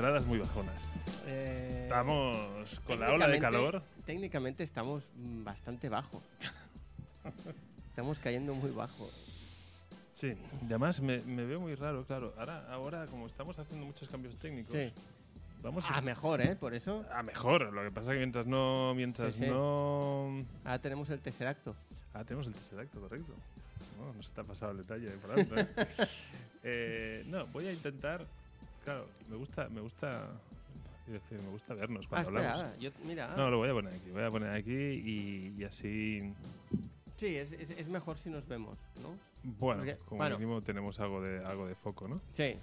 entradas muy bajonas. Eh, Estamos con la ola de calor. Técnicamente estamos bastante bajo. estamos cayendo muy bajo. Sí, y además me, me veo muy raro, claro. Ahora, ahora, como estamos haciendo muchos cambios técnicos, Sí. vamos A mejor, ¿eh? Por eso. a mejor. Lo que pasa es que mientras no. Mientras Sí, sí. no. Ahora tenemos el tercer acto. Ah, tenemos el tercer acto, correcto. No, no se te ha pasado el detalle por alto, ¿eh? Eh, no, voy a intentar. Claro, me gusta. Me gusta. decir, me gusta vernos Ah, cuando espera, hablamos. yo, mira. No, lo voy a poner aquí. Voy a poner aquí y, y así. Sí, es, es- es mejor si nos vemos, ¿no? Bueno, Porque- como bueno. mínimo tenemos algo de, algo de foco, ¿no? Sí.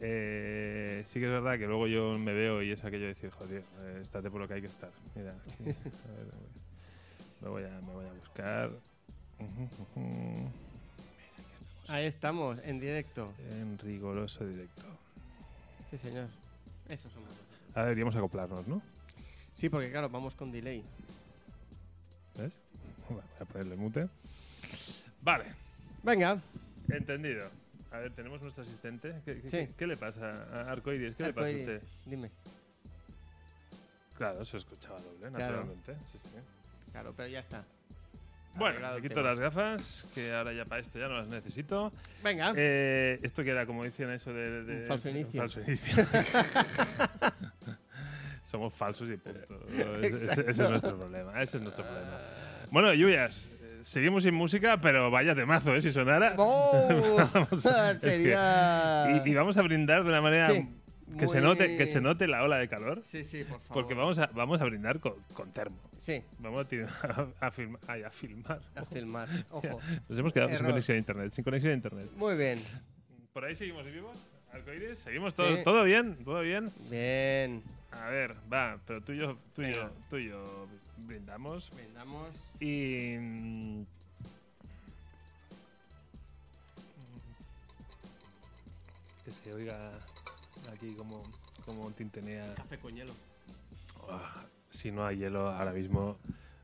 Eh, sí que es verdad que luego yo me veo y es aquello de decir, joder, eh, estate por lo que hay que estar. Mira, aquí, a ver, me, voy a, me voy a buscar. Ujú, ujú. Ahí estamos, en directo. En rigoroso directo. Sí, señor. Eso somos. Ahora deberíamos acoplarnos, ¿no? Sí, porque claro, vamos con delay. ¿Ves? Voy a ponerle mute. Vale, Venga. entendido. A ver, tenemos nuestro asistente. ¿Qué, qué- Sí. qué le pasa a Arcoiris? ¿Qué le pasa a usted? Dime. Claro, se escuchaba doble, Claro. naturalmente. Sí, sí. Claro, pero ya está. Bueno, me quito tema. las gafas, que ahora ya para esto ya no las necesito. Venga. Eh, esto que era, como decían eso de... de- Un falso inicio. falso inicio. Somos falsos y punto. Ese, ese es nuestro problema. Ese es nuestro problema. Bueno, Lluvias, seguimos sin música, pero vaya temazo, ¿eh? Si sonara. ¡Oh! Vamos a- es que- Sería. y, y vamos a brindar de una manera Sí, que, se note, que se note la ola de calor, Sí, sí, por favor. porque vamos a, vamos a brindar con, con termo. Sí, Vamos a, a, ay, a filmar. a filmar. Ojo. Nos hemos quedado sin conexión a internet. Sin conexión a internet. Muy bien. ¿Por ahí seguimos vivos? ¿Arcoiris? ¿Seguimos todo, Sí. todo bien? ¿Todo bien? Bien. A ver, va, pero tú y yo, tú y yo, tú y yo brindamos. Vendamos. Y. mm, Que se oiga aquí como, como tintenea. Café con hielo. Ah, si no hay hielo ahora mismo,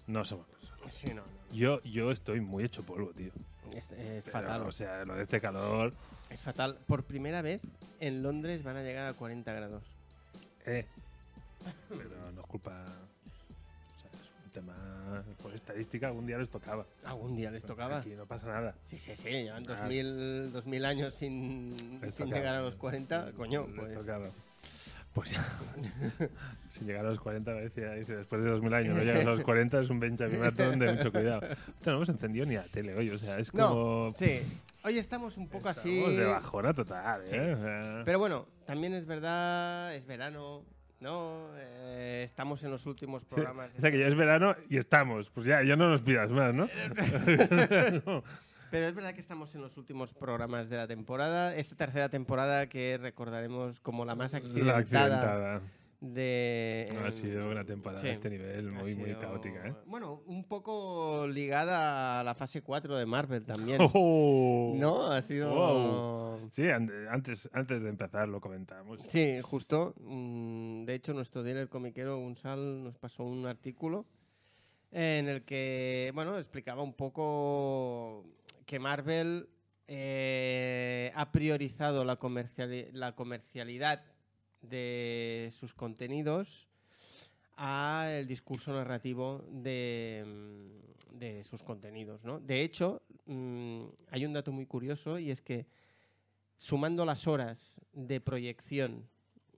no somos personas. Sí, no, no. Yo, yo estoy muy hecho polvo, tío. Es, es Pero, fatal. O sea, lo de este calor. Es fatal. Por primera vez en Londres van a llegar a 40 grados. Eh. Pero no es culpa. Tema. Por estadística, algún día les tocaba. Algún día les tocaba. Aquí no pasa nada. Sí, sí, sí. Llevan Ah. 2000, 2000 años sin, sin llegar a los 40. Coño, Les pues. tocaba. Pues ya. Sin llegar a los 40, decía, dice, después de 2000 años no llegas a los 40, es un Benjamin de mucho cuidado. Hostia, no hemos encendido ni la tele hoy, o sea, es No, como. Sí. Hoy estamos un poco así. Estamos de bajona total, ¿eh? Sí. Sea, Pero bueno, también es verdad, es verano, ¿no? Eh, estamos en los últimos programas. de o sea, que ya es verano y estamos. Pues ya, ya no nos pidas más, ¿no? Pero es verdad que estamos en los últimos programas de la temporada. Esta tercera temporada que recordaremos como la más La accidentada, Ha sido una temporada sí. a este nivel muy, muy caótica, ¿eh? Bueno, un poco ligada a la fase 4 de Marvel también. Oh. ¿No? Ha sido... Wow. Sí, an- antes, antes de empezar lo comentábamos. Sí, justo. Mm, De hecho, nuestro dealer comiquero Unsal nos pasó un artículo en el que, bueno, explicaba un poco que Marvel eh, ha priorizado la, comerciali- la comercialidad de sus contenidos a el discurso narrativo de, mm, de sus contenidos, ¿no? De hecho, mm, hay un dato muy curioso y es que sumando las horas de proyección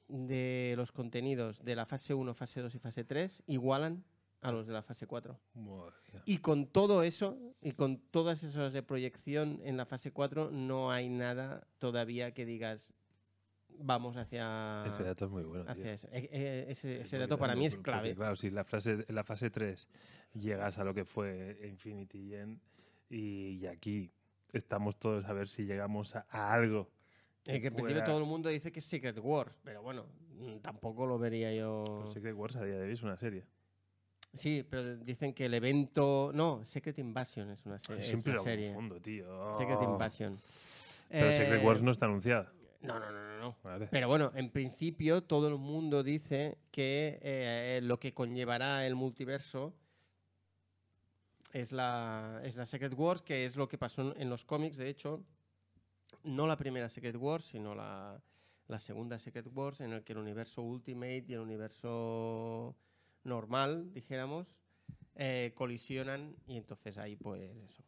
de los contenidos de la fase 1, fase 2 y fase 3 igualan a los de la fase 4. Madre mía. Y con todo eso, y con todas esas horas de proyección en la fase 4, no hay nada todavía que digas, vamos hacia, Ese dato es muy bueno. hacia eso. E- e- ese dato para mí es porque, clave. claro, si la, frase, en la fase 3 llegas a lo que fue Infinity Gen y, y aquí estamos todos a ver si llegamos a, a algo. Eh, que en principio pueda- todo el mundo dice que es Secret Wars, pero bueno, mm, tampoco lo vería yo. Pues Secret Wars a día de hoy es una serie. Sí, pero dicen que el evento. No, Secret Invasion es una, se- es Siempre una lo serie. confundo, tío. Secret Invasion. Pero Eh, Secret Wars no está anunciada. No, no, no, no. Vale. Pero bueno, en principio todo el mundo dice que eh, lo que conllevará el multiverso es la, es la Secret Wars, que es lo que pasó en los cómics, de hecho. No la primera Secret Wars, sino la, la segunda Secret Wars, en el que el universo Ultimate y el universo normal, dijéramos, eh, colisionan y entonces ahí pues eso,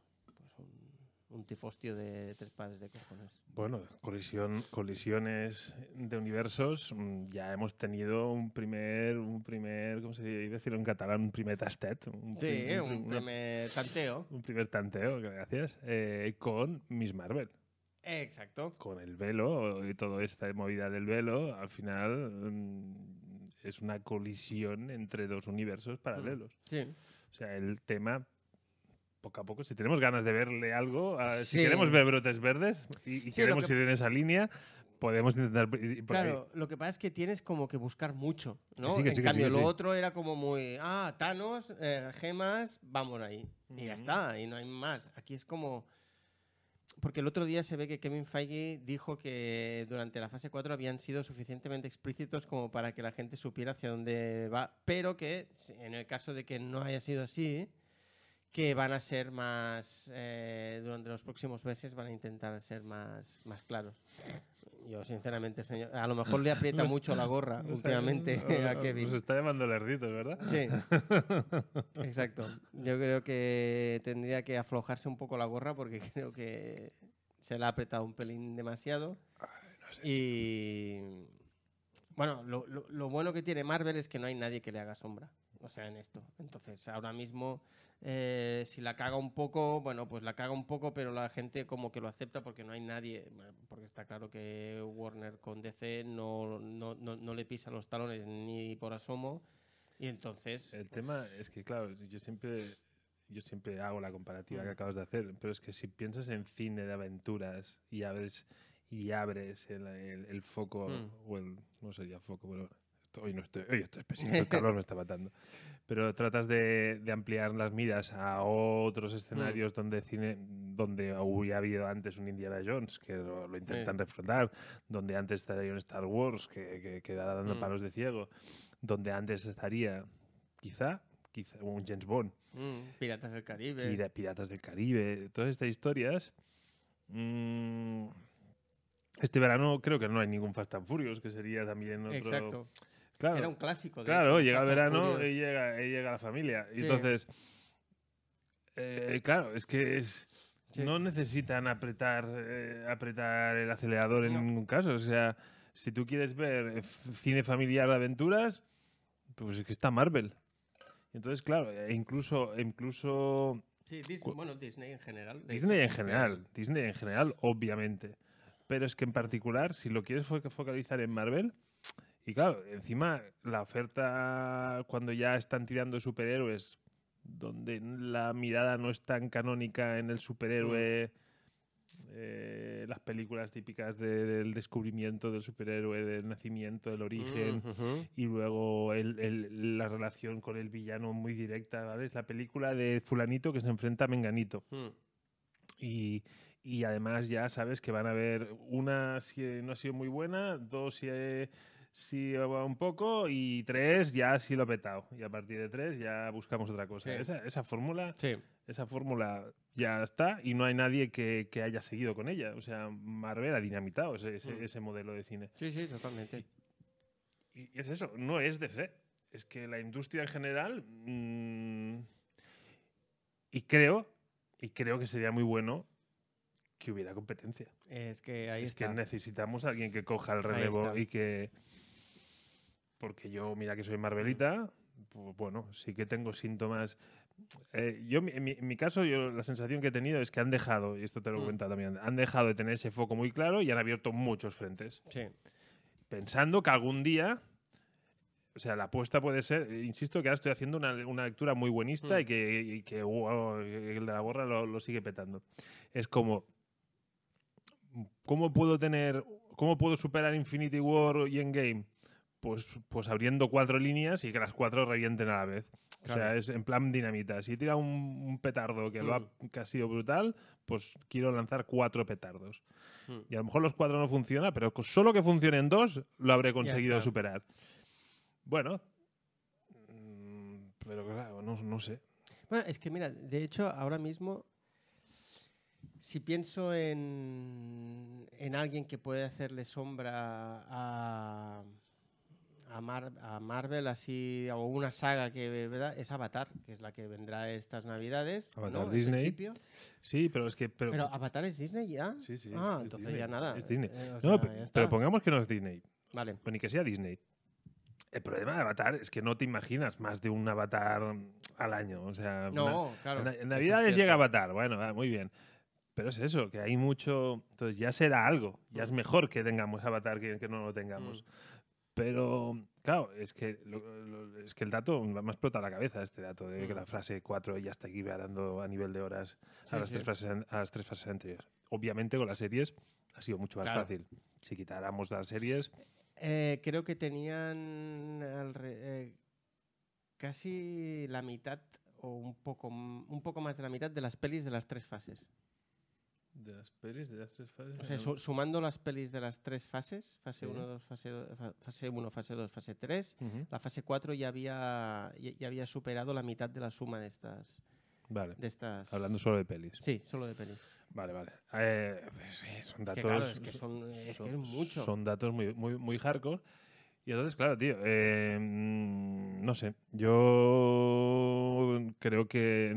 un, tifostio de tres pares de cojones. Bueno, colisión, colisiones de universos, mm, ya hemos tenido un primer, un primer, ¿cómo se dice decirlo en catalán? Un primer tastet. Un Sí, un primer tanteo. un primer tanteo, gracias, eh, con Miss Marvel. Exacto. Con el velo y toda esta movida del velo, al final mm, es una colisión entre dos universos paralelos. Sí. O sea, el tema, poco a poco, si tenemos ganas de verle algo, a- si queremos ver brotes verdes y, y Sí, queremos que- ir en esa línea, podemos intentar ir por ahí. Claro, lo que pasa es que tienes como que buscar mucho, ¿no? sí, que en sí, que sí, cambio, lo otro era como muy, ah, Thanos, eh, gemas, vamos ahí. Y ya está, y no hay más. Aquí es como... Porque el otro día se ve que Kevin Feige dijo que durante la fase 4 habían sido suficientemente explícitos como para que la gente supiera hacia dónde va, pero que en el caso de que no haya sido así, que van a ser más, eh, durante los próximos meses van a intentar ser más, más claros. Yo, sinceramente, señor, a lo mejor le aprieta Nos- mucho la gorra nos- últimamente a Nos Kevin. está llamando lerditos, ¿verdad? Sí, exacto. Yo creo que tendría que aflojarse un poco la gorra porque creo que se la ha apretado un pelín demasiado. Y bueno, lo, lo- lo bueno que tiene Marvel es que no hay nadie que le haga sombra. O sea, en esto. Entonces, ahora mismo, eh, si la caga un poco, bueno, pues la caga un poco, pero la gente como que lo acepta porque no hay nadie. Porque está claro que Warner con DC no, no, no, no le pisa los talones ni por asomo. Y entonces. El tema es que, claro, yo siempre, yo siempre hago la comparativa que Mm. acabas de hacer, pero es que si piensas en cine de aventuras y abres, y abres el, el- el foco, Mm. o el, no sería foco, pero hoy no estoy, hoy estoy espesito, el calor me está matando. Pero tratas de, de ampliar las miras a otros Mm. escenarios donde cine, donde hubiera habido antes un Indiana Jones, que lo, lo intentan reflotar, donde antes estaría un Star Wars, que, que, que da dando Mm. palos de ciego, donde antes estaría, quizá, quizá un James Bond, mm, Piratas del Caribe. Pira- Piratas del Caribe, todas estas historias. mm, este verano creo que no hay ningún Fast and Furious, que sería también otro. Exacto. Claro, Era un clásico. de claro hecho, llega el verano y llega, y llega la familia. Y Sí. entonces, eh, claro, es que es, Sí. no necesitan apretar, eh, apretar el acelerador en No. ningún caso. O sea, si tú quieres ver eh, cine familiar de aventuras, pues es que está Marvel. Entonces, claro, e incluso, incluso Sí, Dis- Cu- bueno, Disney en general. Disney en general, Disney en general, obviamente. Pero es que en particular, si lo quieres fo- focalizar en Marvel, y claro, encima la oferta cuando ya están tirando superhéroes, donde la mirada no es tan canónica en el superhéroe, eh, las películas típicas de- del descubrimiento del superhéroe, del nacimiento, del origen, Mm, y luego el- el- la relación con el villano muy directa, ¿vale? Es la película de fulanito que se enfrenta a Menganito. Mm. Y, y además ya sabes que van a haber una si no ha sido muy buena, dos si, eh, va un poco y tres ya sí lo ha petado. Y a partir de tres ya buscamos otra cosa. Sí. Esa, esa fórmula Sí. esa fórmula ya está y no hay nadie que, que haya seguido con ella. O sea, Marvel ha dinamitado ese, ese, Mm. ese modelo de cine. sí, sí, totalmente. Y es eso, no es DC. Es que la industria en general. mm, y creo, y creo que sería muy bueno que hubiera competencia. Es que ahí es está. que necesitamos a alguien que coja el relevo y que. Porque yo, mira que soy Marvelita, pues bueno, sí que tengo síntomas. Eh, yo, en mi, en mi caso, yo la sensación que he tenido es que han dejado, y esto te lo he Mm. comentado también, han dejado de tener ese foco muy claro y han abierto muchos frentes Sí. pensando que algún día, o sea, la apuesta puede ser, insisto que ahora estoy haciendo una, una lectura muy buenista Mm. y que, y que, wow, el de la borra lo, lo sigue petando. Es como, ¿cómo puedo tener, cómo puedo superar Infinity War y Endgame? Pues, pues abriendo cuatro líneas y que las cuatro revienten a la vez. O sea, es en plan dinamita. Si tira un, un petardo que, lo ha, Mm. que ha sido brutal, pues quiero lanzar cuatro petardos. Mm. Y a lo mejor los cuatro no funcionan, pero solo que funcionen dos lo habré conseguido superar. Bueno, mm, pero claro, no, no sé. Bueno, es que mira, de hecho, ahora mismo Si pienso en, en alguien que puede hacerle sombra a, a, Mar- a Marvel, así, o una saga que ¿verdad? es Avatar, que es la que vendrá estas navidades. Avatar ¿no? Disney. Sí, pero es que... Pero, Pero Avatar es Disney ya. sí, sí, ah, es entonces Disney, ya nada. es Disney. Eh, o no, sea, ya pero está. pongamos que no es Disney, Vale. o ni que sea Disney. El problema de Avatar es que no te imaginas más de un Avatar al año. O sea, No, claro. En, en Navidades llega Avatar, bueno, muy bien. Pero es eso, que hay mucho. Entonces ya será algo. Ya es mejor que tengamos Avatar que, que no lo tengamos. Mm. Pero, claro, es que, lo- lo- es que el dato me ha explotado la cabeza, este dato de que Mm. la frase 4 ya está aquí dando a nivel de horas Sí, a, las sí. tres fases, an- a las tres fases anteriores. Obviamente con las series ha sido mucho más Claro. fácil. Si quitáramos las series, Eh, creo que tenían alre- eh, casi la mitad o un poco, un poco más de la mitad de las pelis de las tres fases. De las pelis, de las tres fases. O sea, su- sumando las pelis de las tres fases, fase Sí. 1, fase 2, fase 1, fase 2, fase 3, Ujú. la fase 4 ya había, ya, ya había superado la mitad de la suma de estas. Vale, De estas hablando solo de pelis. Sí, solo de pelis. Vale, vale. Eh, pues, sí, son Es datos. que, claro, es que, son, es, que es mucho. Son datos muy, muy, muy hardcore. Y entonces, claro, tío, eh, mm, no sé. Yo creo que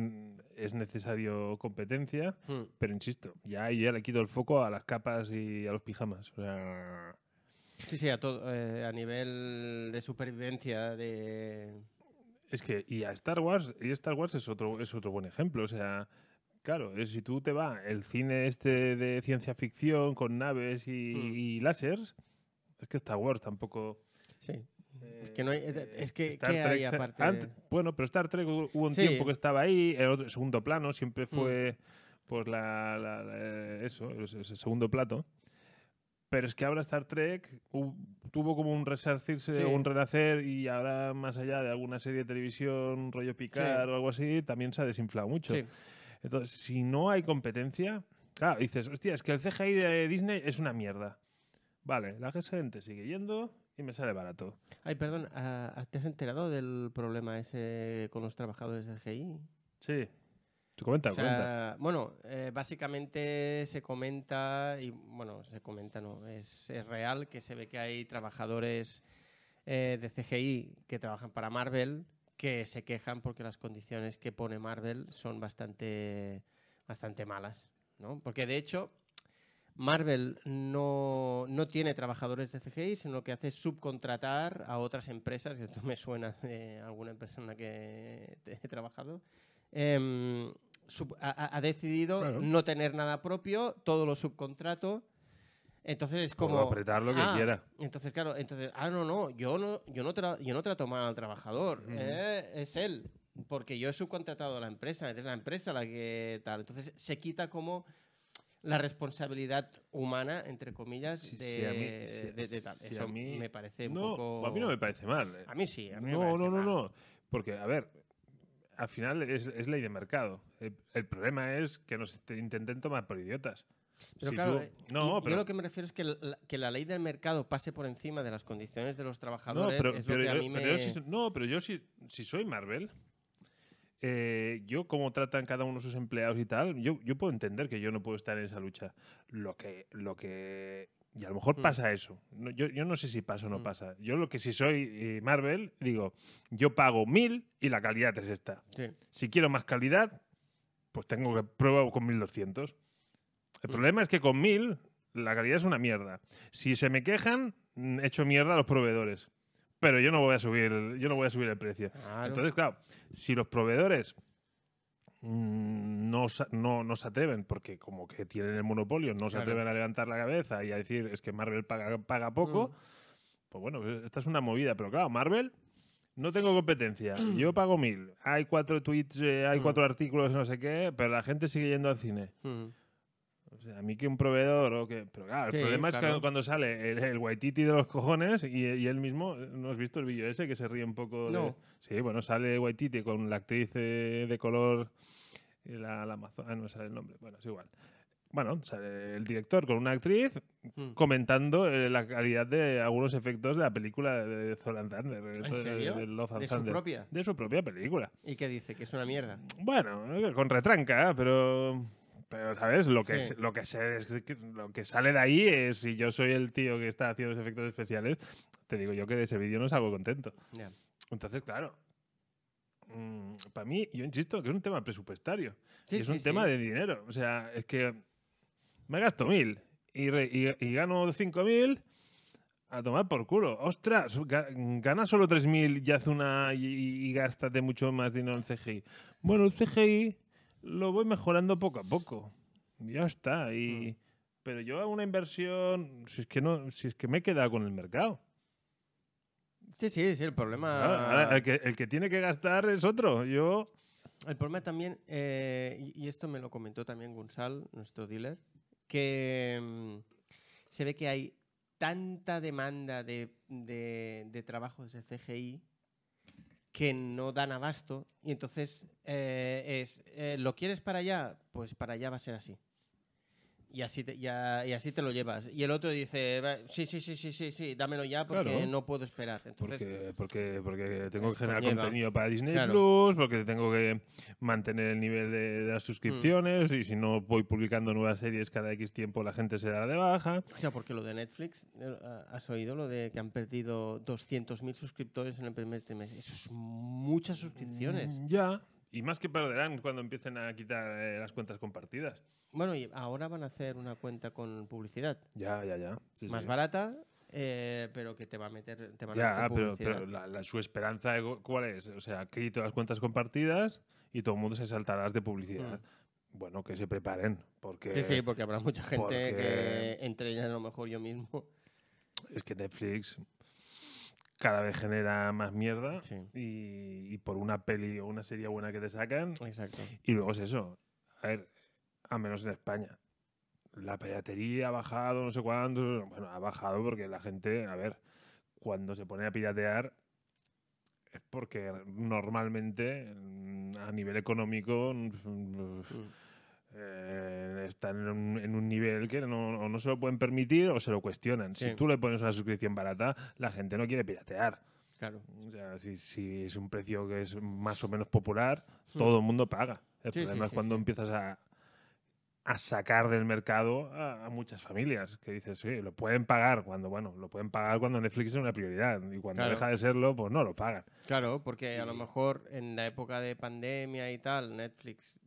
es necesario competencia, Hmm. pero insisto, ya yo ya le quito el foco a las capas y a los pijamas. O sea, Sí, sí, a, todo, eh, a nivel de supervivencia, de... es que, y a Star Wars, y Star Wars es otro, es otro buen ejemplo. O sea, claro, es, si tú te vas el cine este de ciencia ficción con naves y, Mm. y láseres, es que Star Wars tampoco. Sí. Es que no hay- Eh, es que- Star ¿qué hay Trek se- aparte ant- de- Bueno, pero Star Trek hubo hubo un Sí. tiempo que estaba ahí, el otro, segundo plano, Mm. siempre fue pues la, la- la- eso, ese segundo plato. Pero es que ahora Star Trek tuvo como un resarcirse, Sí. un renacer y ahora más allá de alguna serie de televisión, rollo Picard Sí. o algo así, también se ha desinflado mucho. Entonces, si no hay competencia, claro, dices, hostia, es que el CGI de Disney es una mierda. Vale, la gente sigue yendo y me sale barato. Ay, perdón, ah, ¿te has enterado del problema ese con los trabajadores de GI? Sí. Te comenta, O comenta. bueno, eh, básicamente se comenta, y bueno, se comenta, no, es, es real que se ve que hay trabajadores eh, de CGI que trabajan para Marvel que se quejan porque las condiciones que pone Marvel son bastante, bastante malas, ¿no? Porque de hecho, Marvel no, no tiene trabajadores de CGI, sino que hace subcontratar a otras empresas, que esto me suena de alguna persona que he trabajado, em, sub- ha, decidido Claro. no tener nada propio, todo lo subcontrato. Entonces es Puedo como. apretar lo que ah, quiera. Entonces, claro, entonces, ah, no, no, yo no, yo no, tra- yo no trato mal al trabajador, eh, es él, porque yo he subcontratado a la empresa, es la empresa la que tal. Entonces se quita como la responsabilidad humana, entre comillas, Sí, de, sí, a mí- sí, de- de tal. Eso a mí- me parece un no, poco... a mí no me parece mal. eh. A mí sí, a mí no, no, no, mal. no. Porque, a ver, al final es, es ley de mercado. El, el problema es que nos te intenten tomar por idiotas. Pero Si claro, tú- eh, no, yo pero, lo que me refiero es que la, que la ley del mercado pase por encima de las condiciones de los no, trabajadores. pero, es lo pero que a yo, mí pero me... yo si, no, pero yo si, si soy Marvel, eh, yo como tratan cada uno de sus empleados y tal, yo, yo puedo entender que yo no puedo estar en esa lucha. Lo que, lo que y a lo mejor Mm. pasa eso. No, yo, yo no sé si pasa o no Mm. pasa. Yo lo que si soy eh, Marvel, digo, yo pago mil y la calidad es esta. Sí. Si quiero más calidad, pues tengo que prueba con 1200. El Mm. problema es que con 1000 la calidad es una mierda. Si se me quejan, mm, echo mierda a los proveedores. Pero yo no voy a subir, yo no voy a subir el precio. Claro. Entonces, claro, si los proveedores mm, no, no, no se atreven, porque como que tienen el monopolio, no se atreven a levantar la cabeza y a decir es que Marvel paga, paga poco, Mm. pues bueno, esta es una movida. Pero claro, Marvel no tengo competencia. Yo pago mil. Hay cuatro tweets, eh, hay Mm. cuatro artículos, no sé qué, pero la gente sigue yendo al cine. Mm. O sea, a mí que un proveedor o que... Pero claro, Sí, el problema es que cuando sale el, el Waititi de los cojones y, y él mismo, ¿no has visto el vídeo ese que se ríe un poco? de-. Sí, bueno, sale Waititi con la actriz eh, de color, eh, la, la Amazon- ah, no me sale el nombre, bueno, es igual. Bueno, sale el director con una actriz Mm. comentando eh, la calidad de algunos efectos de la película de Thor and Thunder. de- ¿En serio? de Love and ¿De su propia? De su propia película. ¿Y qué dice? Que es una mierda. Bueno, con retranca, ¿eh? pero, Pero, ¿sabes? Lo que, Sí. es- lo, que se- es lo que sale de ahí es, si yo soy el tío que está haciendo los efectos especiales, te digo yo que de ese vídeo no salgo contento. Entonces, claro, para mí, yo insisto que es un tema presupuestario. Sí, y es sí, un tema de dinero. O sea, es que me gasto mil y, re- y- y gano cinco mil a tomar por culo. Ostras, ga- gana solo tres mil y hace una y, y gástate mucho más dinero en CGI. Bueno, el CGI lo voy mejorando poco a poco. Ya está. Y, Pero yo hago una inversión, si es que no, si es que me he quedado con el mercado. Sí, sí, sí, el problema... Ahora el, que, el que tiene que gastar es otro. Yo. El problema también, eh, y, y esto me lo comentó también Gunsal, nuestro dealer, que mm, se ve que hay tanta demanda de, de- de trabajos de CGI que no dan abasto y entonces eh, es, eh, ¿lo quieres para allá? Pues para allá va a ser así. Y así, te, ya- y así te lo llevas. Y el otro dice, "Va, sí, sí, sí, sí, sí, sí, dámelo ya porque Claro. no puedo esperar. Entonces, Porque, porque, porque tengo que generar conlleva. contenido para Disney Claro. Plus, porque tengo que mantener el nivel de, de las suscripciones y si no voy publicando nuevas series cada X tiempo la gente se da de baja. O sea, porque lo de Netflix, eh, ¿has oído lo de que han perdido 200.000 suscriptores en el primer trimestre? Eso es muchas suscripciones. Mm, Ya. Y más que perderán cuando empiecen a quitar eh, las cuentas compartidas. Bueno, y ahora van a hacer una cuenta con publicidad. Ya, ya, ya. Sí, Más sí. barata, eh, pero que te va a meter, te van a Ya, meter pero, publicidad. pero la- la- su esperanza, cu- ¿cuál es? O sea, quito las cuentas compartidas y todo el mundo se saltará las de publicidad. Bueno, que se preparen, porque Mm. Sí, sí, porque habrá mucha gente porque- que, entre ellas a lo mejor yo mismo. es que Netflix cada vez genera más mierda Sí, y, y por una peli o una serie buena que te sacan. exacto. Y luego es eso. A ver, al menos en España. La piratería ha bajado, no sé cuándo. Bueno, ha bajado porque la gente, a ver, cuando se pone a piratear es porque normalmente mm, a nivel económico mm, Mm. Eh, están en un, en un nivel que no, no se lo pueden permitir o se lo cuestionan. Sí. Si tú le pones una suscripción barata, la gente no quiere piratear. Claro. O sea, si, si es un precio que es más o menos popular, Hmm. todo el mundo paga. El Sí, problema es cuando empiezas a, a sacar del mercado a, a muchas familias que dices, sí, lo pueden pagar cuando, bueno, lo pueden pagar cuando Netflix es una prioridad y cuando Claro. deja de serlo, pues no lo pagan. Claro, porque a lo mejor en la época de pandemia y tal, Netflix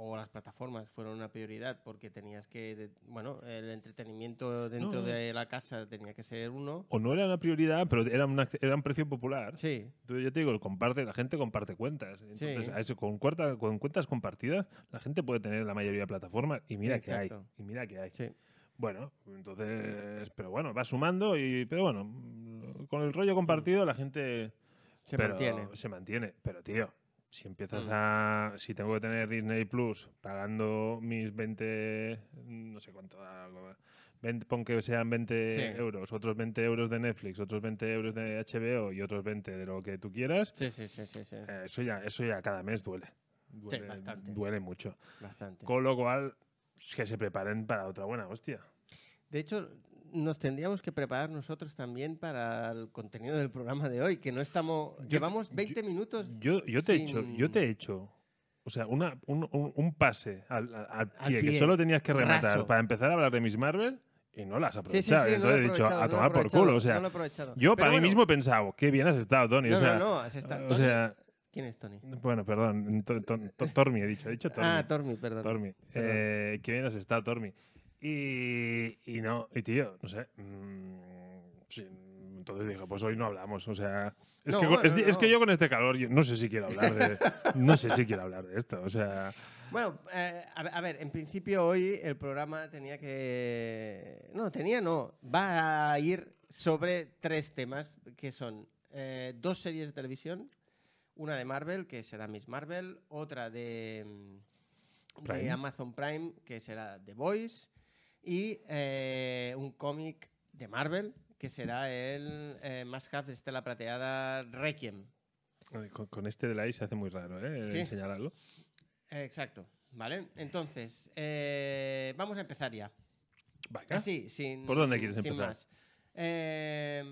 o las plataformas fueron una prioridad porque tenías que, de- bueno, el entretenimiento dentro no. de la casa tenía que ser uno. O no era una prioridad, pero era, una- era un precio popular. Sí, Entonces yo te digo, comparte, la gente comparte cuentas. Entonces, Sí. a eso, con, cuarta- con cuentas compartidas, la gente puede tener la mayoría de plataformas y mira que hay. Exacto. Y mira que hay. sí. Bueno, entonces, pero bueno, va sumando y, pero bueno, con el rollo compartido la gente Se pero mantiene. Se mantiene, pero tío, si empiezas Mm. a, si tengo que tener Disney Plus pagando mis 20, no sé cuánto, 20, pon que sean 20 Sí. euros, otros 20 euros de Netflix, otros 20 euros de HBO y otros 20 de lo que tú quieras, Sí, sí, sí, sí, sí. eh, eso ya, eso ya cada mes duele. Duele, bastante. duele mucho. Bastante. Con lo cual, que se preparen para otra buena hostia. De hecho, nos tendríamos que preparar nosotros también para el contenido del programa de hoy, que no estamos... Llevamos 20 minutos... Yo, yo te he hecho, yo te he hecho, o sea, una, un, un- un pase al, al- al Al pie, que solo tenías que rematar raso. para empezar a hablar de Miss Marvel y no las has Sí, sí, sí, aprovechado. no lo he Entonces he dicho, aprovechado, a no tomar por aprovechado, culo. O sea, no aprovechado. yo Pero para bueno, mí mismo he pensado, qué bien has estado, Tony. No, o sea, no, no, has estado... o ¿Tony? sea, ¿Quién es Tony? bueno, perdón, to- to- to- Tormi he dicho, he dicho Tormi. Ah, Tormi, perdón. Tormi. Eh, qué bien has estado, Tormi. Y, y no, y tío, no sé. mm, sí, entonces dije, pues hoy no hablamos. O sea, es, No, que, es, es que yo con este calor yo no sé si quiero hablar de, no sé si quiero hablar de esto. O sea, Bueno, eh, a, ver- en principio hoy el programa tenía que... No, tenía no. Va a ir sobre tres temas que son eh, dos series de televisión, una de Marvel, que será Miss Marvel, otra de, mm, de. Amazon Prime, que será The Voice, y eh, un cómic de Marvel, que será el eh, Have de Estela Prateada Requiem. con, con este de la I se hace muy raro, ¿eh? Sí. Señalarlo. Exacto, ¿vale? Entonces, eh, vamos a empezar ya. Venga. Así, sin. ¿Por dónde quieres sin empezar? más. Eh,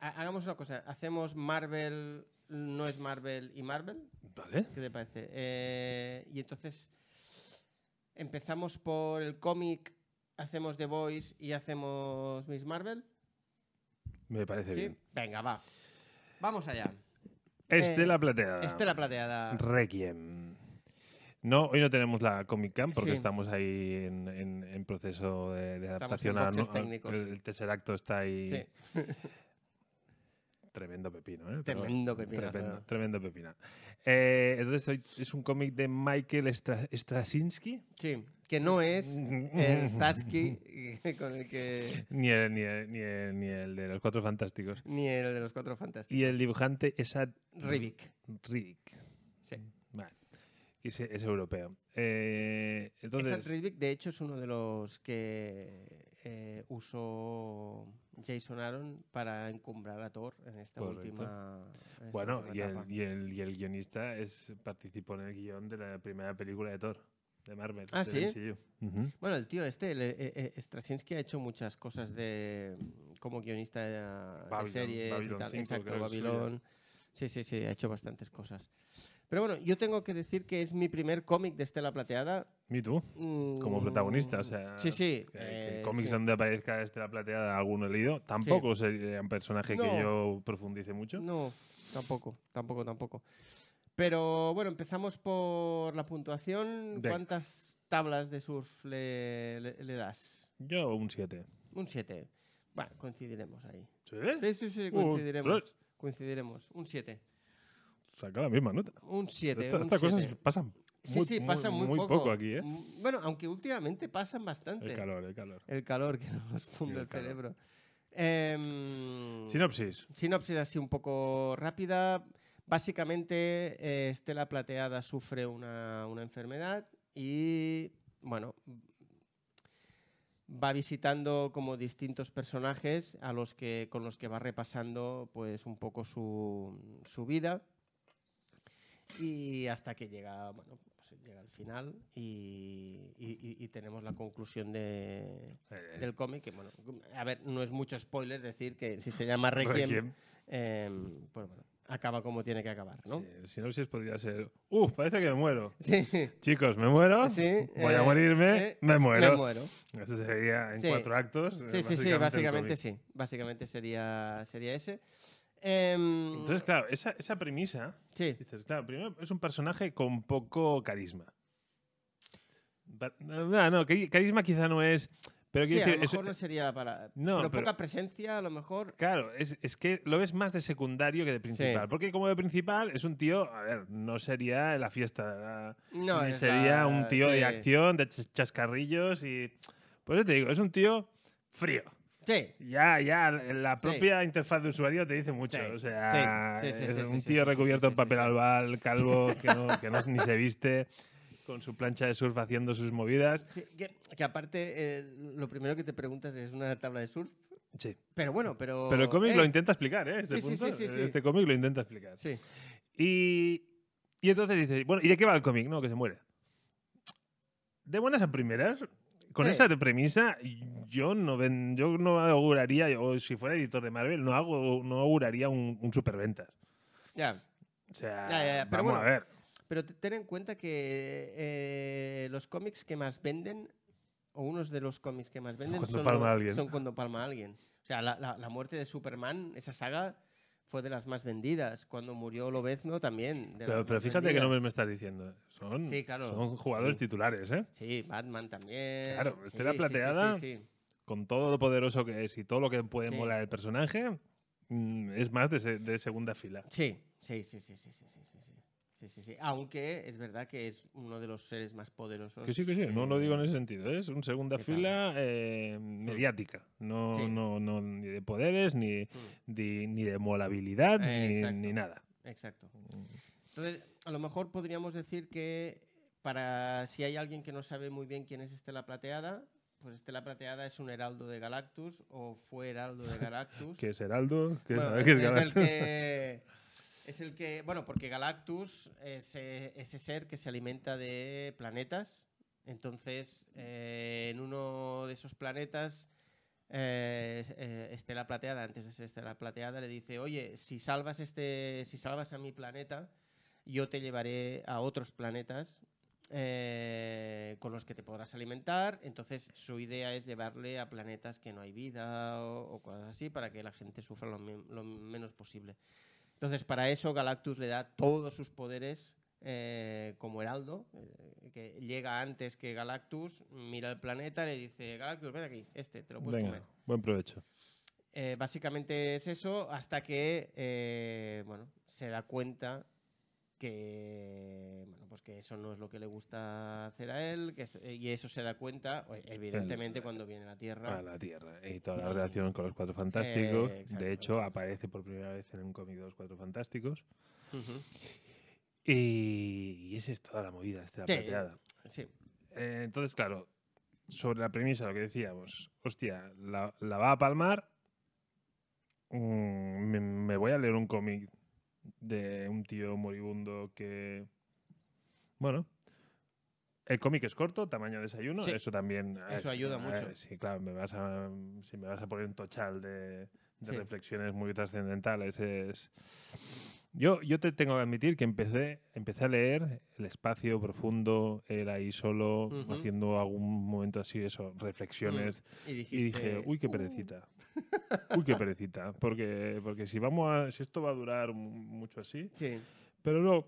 ha- hagamos una cosa. Hacemos Marvel, no es Marvel y Marvel. Vale. ¿Qué te parece? Eh, y entonces. Empezamos por el cómic, hacemos The Voice y hacemos Miss Marvel. Me parece ¿Sí? bien. Venga, va. Vamos allá. Estela Plateada. Estela Plateada. Requiem. No, hoy no tenemos la Comic Con porque Sí. estamos ahí en, en- en proceso de, adaptación a, a- técnicos. el, el Tesseracto está ahí. Sí. Tremendo pepino, ¿eh? Tremendo pepinazo. Tremendo, tremendo pepino. Eh, entonces es un cómic de Michael Stra- Straczynski. Sí, que no es el Zatsky con el que... Ni el, ni, el, ni, el, ni el de los Cuatro Fantásticos. Ni el de los Cuatro Fantásticos. Y el dibujante es Ad Rivik. Sí. Vale. Y es, es europeo. Eh, entonces, de hecho, es uno de los que eh, usó Jason Aaron para encumbrar a Thor en esta Correcto. última. en esta bueno, última y el, y, el, y el guionista es, participó en el guion de la primera película de Thor, de Marvel. Ah, del ¿sí? Ujú. Bueno, el tío este, el, eh, eh, Straczynski, ha hecho muchas cosas de como guionista de, de Babylon, series Babylon y tal. 5 Exacto. Babilón. Sí, sí, sí, ha hecho bastantes cosas. Pero bueno, yo tengo que decir que es mi primer cómic de Estela Plateada. ¿Y tú? Como Mm, protagonista, o sea. Sí, sí. Eh, cómics sí. donde aparezca Estela Plateada, alguno he leído. Tampoco sería un personaje que yo profundice mucho. No, tampoco, tampoco, tampoco. Pero bueno, empezamos por la puntuación. ¿Cuántas tablas de surf le, le- le das? Yo un 7. Un 7. Bueno, coincidiremos ahí. ¿Sí? Sí, sí, sí, coincidiremos. coincidiremos. Un 7. Saca la misma nota. Un 7. Esta- Estas cosas pasan Sí, muy, sí, pasan muy, muy poco. poco aquí, ¿eh? Mm, Bueno, aunque últimamente pasan bastante. El calor, el calor. El calor que nos funde el cerebro. Em, Sinopsis. Sinopsis así un poco rápida. Básicamente, eh, Estela Plateada sufre una, una enfermedad y, bueno, va visitando como distintos personajes a los que, con los que va repasando pues un poco su, su vida y hasta que llega, bueno, pues llega al final y, y- y- y tenemos la conclusión de, Eh, del cómic. Que, bueno, a ver, no es mucho spoiler decir que si se llama Requiem, Requiem. em, pues bueno, acaba como tiene que acabar, ¿no? Sí, el sinopsis podría ser, ¡Uf! Parece que me muero. Sí. Chicos, me muero. Sí, voy a eh, morirme. eh, me muero. Me muero. Eso sería en Sí. cuatro actos. eh, Sí, sí, sí, el básicamente sí. Básicamente sería, sería ese. Em, Entonces, claro, esa, esa premisa, sí, dices, claro, primero es un personaje con poco carisma. No, no, cari- carisma quizá no es. Pero sí, quiero a lo decir, eso- mejor no sería para... No, pero, pero- poca presencia, a lo mejor... Claro, es, es que lo ves más de secundario que de principal. Sí. Porque como de principal es un tío, a ver, no sería la fiesta. No, ni sería la- un tío sí. de acción, de ch- chascarrillos y. Pues yo te digo, es un tío frío. Sí, Ya, ya, la propia interfaz de usuario te dice mucho. Sí, O sea, sí, es un tío recubierto en papel albal, calvo, que no, que no ni se viste, con su plancha de surf haciendo sus movidas. que, que aparte eh, lo primero que te preguntas es una tabla de surf. Sí. Pero bueno, pero... Pero el cómic eh, lo intenta explicar, ¿eh? Este, sí, sí, punto, este cómic lo intenta explicar. Sí, Y, y entonces dices, bueno, ¿y de qué va el cómic? No, que se muere. De buenas a primeras, con Sí. esa premisa, yo no ven, yo no auguraría, o si fuera editor de Marvel, no, hago, no auguraría un, un superventas. ya. O sea, Ya, ya, ya, pero vamos bueno, a ver. Pero te- ten en cuenta que eh, los cómics que más venden, o unos de los cómics que más venden, Cuando son, palma cuando palma alguien. O sea, la, la- la muerte de Superman, esa saga, fue de las más vendidas. Cuando murió Lobezno también. de Pero, pero fíjate qué vendidas. nombres me estás diciendo. Son, Sí, claro, son jugadores sí. titulares, ¿eh? Sí, Batman también. Claro, sí, Estela Plateada. Con todo lo poderoso que es y todo lo que puede molar el personaje, mm, es más de, se- de segunda fila. sí, sí, sí, sí, sí, sí, sí, sí, sí. Aunque es verdad que es uno de los seres más poderosos. Que sí, que sí, no lo digo en eh, ese sentido. Es un segunda fila eh, mediática. No, Sí. no, no, ni de poderes, ni, mm, ni, ni de molabilidad, Eh, ni, nada. Exacto. Entonces, a lo mejor podríamos decir que para si hay alguien que no sabe muy bien quién es Estela Plateada, pues Estela Plateada es un heraldo de Galactus o fue heraldo de Galactus. ¿Qué es Heraldo? ¿Qué Bueno, es, qué es es, el que es el que, bueno, porque Galactus es eh, ese ser que se alimenta de planetas. Entonces, eh, en uno de esos planetas, eh, Estela Plateada, antes de ser Estela Plateada, le dice, oye, si salvas este, si salvas a mi planeta, yo te llevaré a otros planetas con los que te podrás alimentar. Entonces, su idea es llevarle a planetas que no hay vida o, o cosas así para que la gente sufra lo menos posible. Entonces, para eso, Galactus le da todos sus poderes eh, como Heraldo, eh, que llega antes que Galactus, mira el planeta, le dice: Galactus, ven aquí, este, te lo puedes Venga, comer. buen provecho. Eh, básicamente es eso, hasta que eh, bueno, se da cuenta que bueno, pues que eso no es lo que le gusta hacer a él, que es- y eso se da cuenta, o- evidentemente, cuando viene a la Tierra. A la Tierra. Y toda la relación con los Cuatro Fantásticos. Eh, de hecho, aparece por primera vez en un cómic de los Cuatro Fantásticos. Y, y esa es toda la movida, esta Sí. plateada. Sí, Eh, entonces, claro, sobre la premisa, lo que decíamos, hostia, la, la va a palmar. mm, me, me voy a leer un cómic de un tío moribundo que. Bueno. El cómic es corto, tamaño desayuno, Sí. eso también. Eso es- ayuda eh, mucho. Sí, claro, me vas a, si me vas a poner un tochal de, de Sí. reflexiones muy trascendentales, es. Yo, yo te tengo que admitir que empecé, empecé a leer El espacio profundo, él ahí solo, haciendo algún momento así, eso, reflexiones. y Y dijiste, dije, uy, qué "Uh". perecita. Uy, qué perecita. Porque, porque si vamos a. Si esto va a durar mu- mucho así. Sí, Pero luego,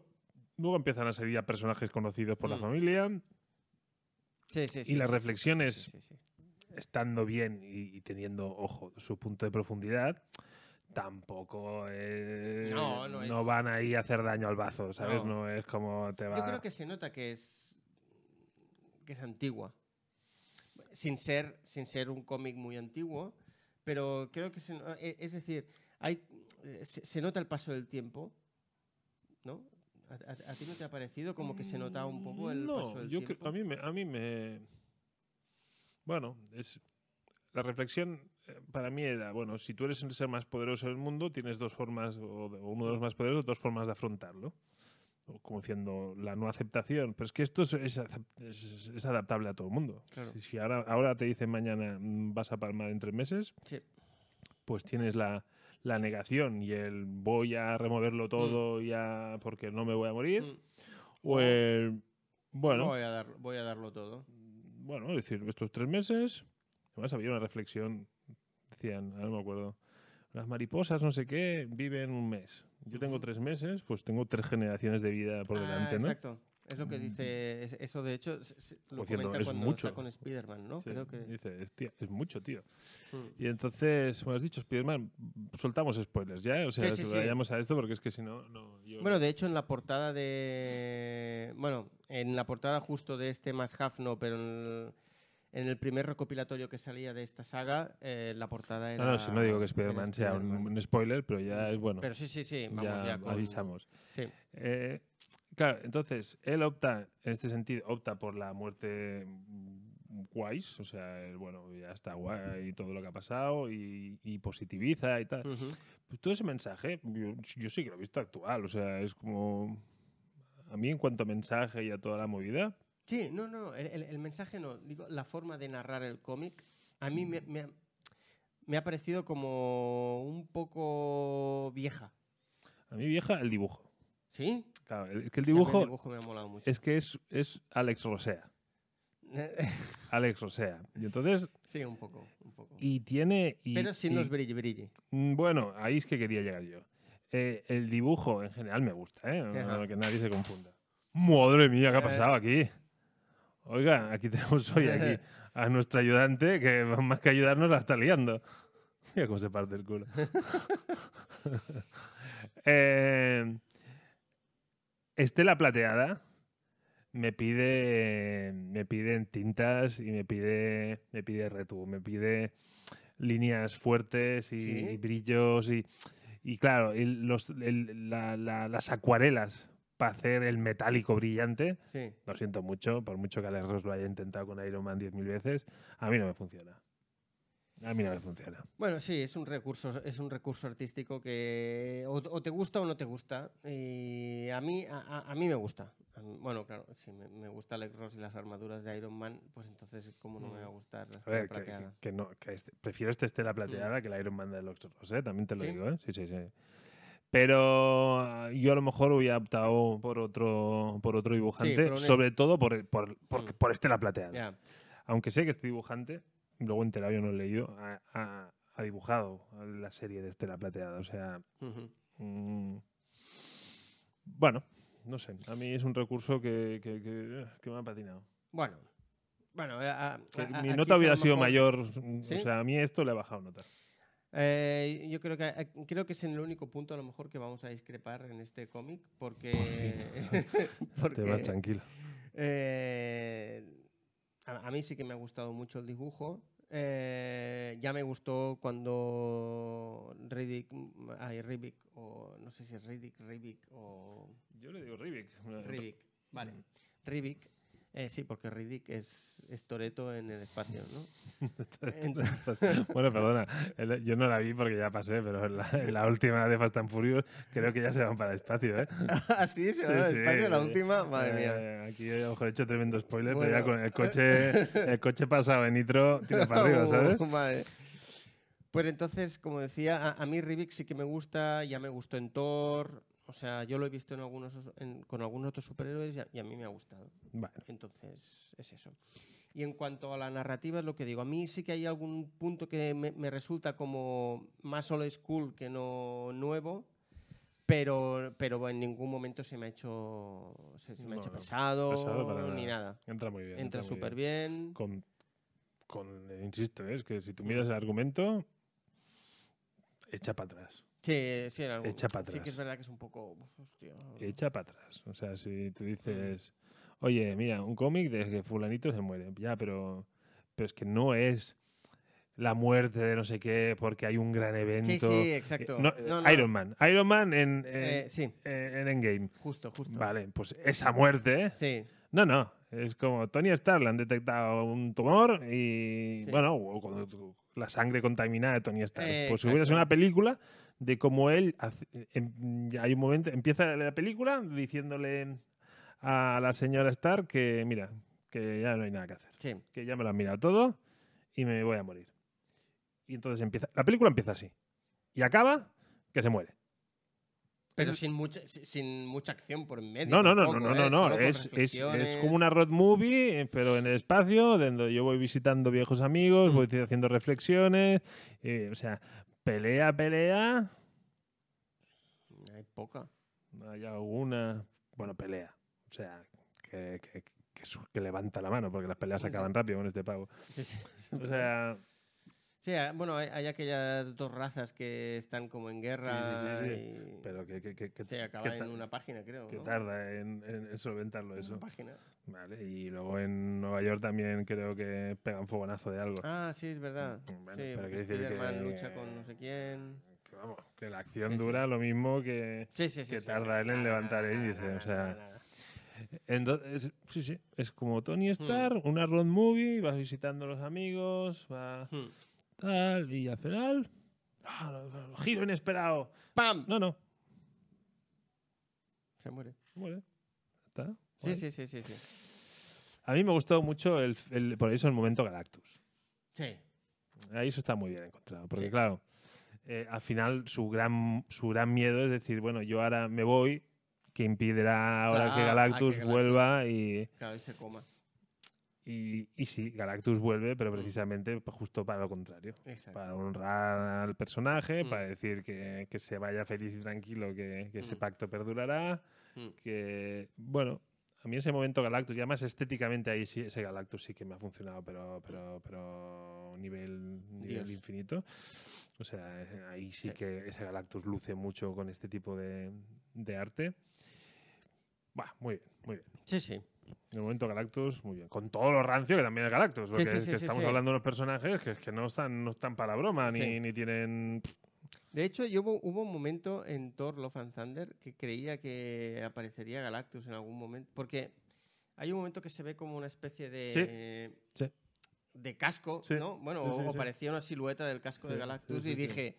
luego empiezan a salir ya personajes conocidos por la Mm. familia, sí, sí. sí, las sí, sí, reflexiones- estando bien y, y teniendo, ojo, su punto de profundidad. Tampoco eh, No, no es- van ahí a hacer daño al bazo, ¿sabes? No. No, es como te va. Yo creo que se nota que es que es antigua. Sin ser, sin ser un cómic muy antiguo, pero creo que se, no- e- es decir, hay, eh, se, se nota el paso del tiempo, ¿no? ¿A, a- a ti no te ha parecido como que se nota un poco el no, paso del yo tiempo? a mí me, a mí me bueno, es la reflexión eh, para mí era, bueno, si tú eres el ser más poderoso del mundo, tienes dos formas o, o uno de los más poderosos, dos formas de afrontarlo. Como diciendo la no aceptación, pero es que esto es, es acep- es- es adaptable a todo el mundo. Claro. Si- ahora, ahora te dicen mañana mm, vas a palmar en tres meses, Sí. pues tienes la, la negación y el voy a removerlo todo ya porque no me voy a morir. Mm. O el, bueno, Voy, a dar, voy a darlo todo. bueno, es decir, estos tres meses, además había una reflexión, decían, ahora no me acuerdo, las mariposas no sé qué viven un mes. Yo tengo tres meses, pues tengo tres generaciones de vida por Ah, delante, ¿no? Exacto. Es lo que dice, es- eso de hecho lo Por cierto, comenta es cuando mucho. está con Spider-Man, ¿no? Sí, Creo que... Dice, "Hostia, es mucho, tío. Mm. Y entonces, como has dicho, Spiderman, soltamos spoilers ya, o sea, Sí, sí, sí. vayamos a esto porque es que si no, no. yo- Bueno, de hecho, en la portada de. Bueno, en la portada justo de este más half no, pero en el, en el primer recopilatorio que salía de esta saga, eh, la portada era. no, no, si no digo que Spider-Man sea un, un spoiler, pero ya es bueno. Pero sí, sí, sí, vamos ya, ya, con- avisamos. Sí, Eh, claro, entonces, él opta, en este sentido, opta por la muerte guays, o sea, el, bueno, ya está guay y todo lo que ha pasado y, y positiviza y tal. Ujú. Pues todo ese mensaje, yo, yo sí que lo he visto actual, o sea, es como... A mí en cuanto a mensaje y a toda la movida, Sí, no, no, el, mensaje no. Digo, la forma de narrar el cómic, a mí me, me ha- me ha parecido como un poco vieja. a mí vieja el dibujo. ¿Sí? Claro, es que el dibujo el dibujo me ha molado mucho. es que es, es Alex Rosea. Alex Rosea. Y entonces, sí, un poco, un poco. y tiene... y- Pero sin y- los brilli brilli. Mm, Bueno, ahí es que quería llegar yo. Eh, el dibujo en general me gusta, ¿eh? No, Ajá. que nadie se confunda. Madre mía, ¿qué ha pasado aquí? Oiga, aquí tenemos hoy aquí a nuestro ayudante que más que ayudarnos la está liando. Mira cómo se parte el culo. Eh, Estela Plateada me pide me pide tintas y me pide me pide retu, me pide líneas fuertes y, Sí. y brillos y, y claro, los- el- la- la- las acuarelas para hacer el metálico brillante, Sí. lo siento mucho, por mucho que Alex Ross lo haya intentado con Iron Man 10.000 veces, a mí no me funciona. A mí no me funciona. Bueno, sí, es un recurso, es un recurso artístico que o, o te gusta o no te gusta. Y a mí, a, a- mí me gusta. Mí- bueno, claro, si me, me gusta Alex Ross y las armaduras de Iron Man, pues entonces, ¿cómo no me va a gustar la A ver, estrella que, plateada? que no, que este- prefiero este Estela Plateada que la Iron Man de Lux Ross, ¿eh? También te lo ¿Sí? digo, ¿eh? Sí, sí, sí. Pero ah, yo a lo mejor hubiera optado por otro, por otro dibujante, es- sobre todo por, por, por, Mm. por Estela Plateada. Aunque sé que este dibujante, luego enterado yo no he leído, ha, ha- ha dibujado la serie de Estela Plateada. O sea, mm, bueno, no sé. A mí es un recurso que, que- que- que me ha patinado. Bueno. Bueno, eh, a- mi nota hubiera sido mejor- mayor. ¿Sí? O sea, a mí esto le ha bajado nota. Eh, yo creo que eh, creo que es el único punto a lo mejor que vamos a discrepar en este cómic porque Te vas tranquilo. eh, a, a mí sí que me ha gustado mucho el dibujo. Eh, ya me gustó cuando Riddick, mm, ay, Rivik, o no sé si es Riddick, Rivik o Yo le digo Rivik. Rivik, vale, Rivik, eh, sí, porque Riddick es, es Toreto en el espacio, ¿no? Bueno, perdona, yo no la vi porque ya pasé, pero en la, en la última de Fast and Furious creo que ya se van para el espacio, ¿eh? ¿Ah, sí? ¿Se Sí, va al sí, espacio la sí. última? Madre mía. Eh, aquí mejor he hecho tremendo spoiler, pero ya con el coche, el coche pasado en nitro, tira para arriba, ¿sabes? Madre. Pues entonces, como decía, a, a mí Rivik sí que me gusta, ya me gustó en Thor, o sea, yo lo he visto en algunos, en- con algunos otros superhéroes y a, y a mí me ha gustado. Bueno, Entonces, es eso. Y en cuanto a la narrativa, es lo que digo. A mí sí que hay algún punto que me, me resulta como más old school que no nuevo, pero, pero en ningún momento se me ha hecho, se, se me ha hecho pesado, ni nada. entra muy bien. Entra súper bien. Con, con, insisto, ¿eh? es que si tú miras el argumento, echa para atrás. Sí, sí, en algún- Echa pa' sí que atrás. es verdad que es un poco... Hostia. Echa para atrás. O sea, si tú Mm. dices, oye, mira, un cómic de que fulanito se muere. Ya, pero, pero es que no es la muerte de no sé qué porque hay un gran evento. Sí, sí, exacto. Eh, no, No, no. Iron Man. Iron Man en, en, Eh, sí, en Endgame. justo, justo. Vale, pues esa muerte, ¿eh? Sí, No, no. Es como Tony Stark le han detectado un tumor y, Sí. bueno, la sangre contaminada de Tony Stark. Eh, pues si hubiera sido exacto. una película de cómo él, hace- em- hay un momento, empieza la película diciéndole a la señora Stark que, mira, que ya no hay nada que hacer, sí. que ya me lo han mirado todo y me voy a morir. Y entonces empieza, la película empieza así y acaba que se muere. Pero sin mucha, si- sin mucha acción por en medio. No, no, no, no, tampoco, no, no, ¿eh? no. Es, es, es como una road movie, pero en el espacio, donde yo voy visitando viejos amigos, Mm. voy haciendo reflexiones, eh, o sea, pelea, pelea, Hay poca. hay alguna, bueno, pelea, o sea, que, que, que que levanta la mano, porque las peleas acaban rápido con este pavo. Sí, sí, sí. O sea, Sí, ah, bueno, hay, hay aquellas dos razas que están como en guerra sí, sí, y pero que, que, que, se que acaba en una página, creo. que ¿no? tarda en, en- en solventarlo Una eso. página. Vale, y luego en Nueva York también creo que pegan fogonazo de algo. Ah, sí, es verdad. Mm, bueno, sí, pero decir que- lucha con no sé quién. Que vamos, que la acción Sí, sí. dura lo mismo que, Sí, sí, sí. que sí, tarda sí. él en levantar el índice, o sea. Entonces, sí, sí, es como Hmm. Tony Stark, una road movie, vas visitando a los amigos, va Hmm. Tal, y al final, ¡ah, giro inesperado. ¡Pam! No, no, Se muere. muere. Está. Sí, sí, sí, sí, sí. A mí me gustó mucho el, el- por eso el momento Galactus. Sí. Ahí eso está muy bien encontrado, porque Sí. claro, eh, al final su gran, su gran miedo es decir, bueno, yo ahora me voy, que impedirá ahora que Claro, a que Galactus Galactus- vuelva y, Claro, y se coma. Y, y sí, Galactus vuelve, Mm. pero precisamente pues, justo para lo contrario. Exacto. Para honrar al personaje, Mm. para decir que, que se vaya feliz y tranquilo, que, que ese Mm. pacto perdurará, Mm. que, bueno, a mí ese momento Galactus, y además estéticamente ahí sí, ese Galactus sí que me ha funcionado, pero, pero, pero nivel, nivel infinito. O sea, ahí sí, Sí. que ese Galactus luce mucho con este tipo de, de arte. Bah, muy bien, muy bien. Sí, sí. De momento Galactus, muy bien. Con todo lo rancio que también es Galactus. Porque sí, es sí, que sí, estamos sí. hablando de unos personajes que, que no, están, no están para broma, ni, Sí. ni tienen... De hecho, yo hubo, hubo un momento en Thor Love and Thunder que creía que aparecería Galactus en algún momento. Porque hay un momento que se ve como una especie de. Sí. De casco, Sí, ¿no? Bueno, sí, o, sí, o sí. parecía una silueta del casco de Sí, Galactus sí, y sí, sí. dije.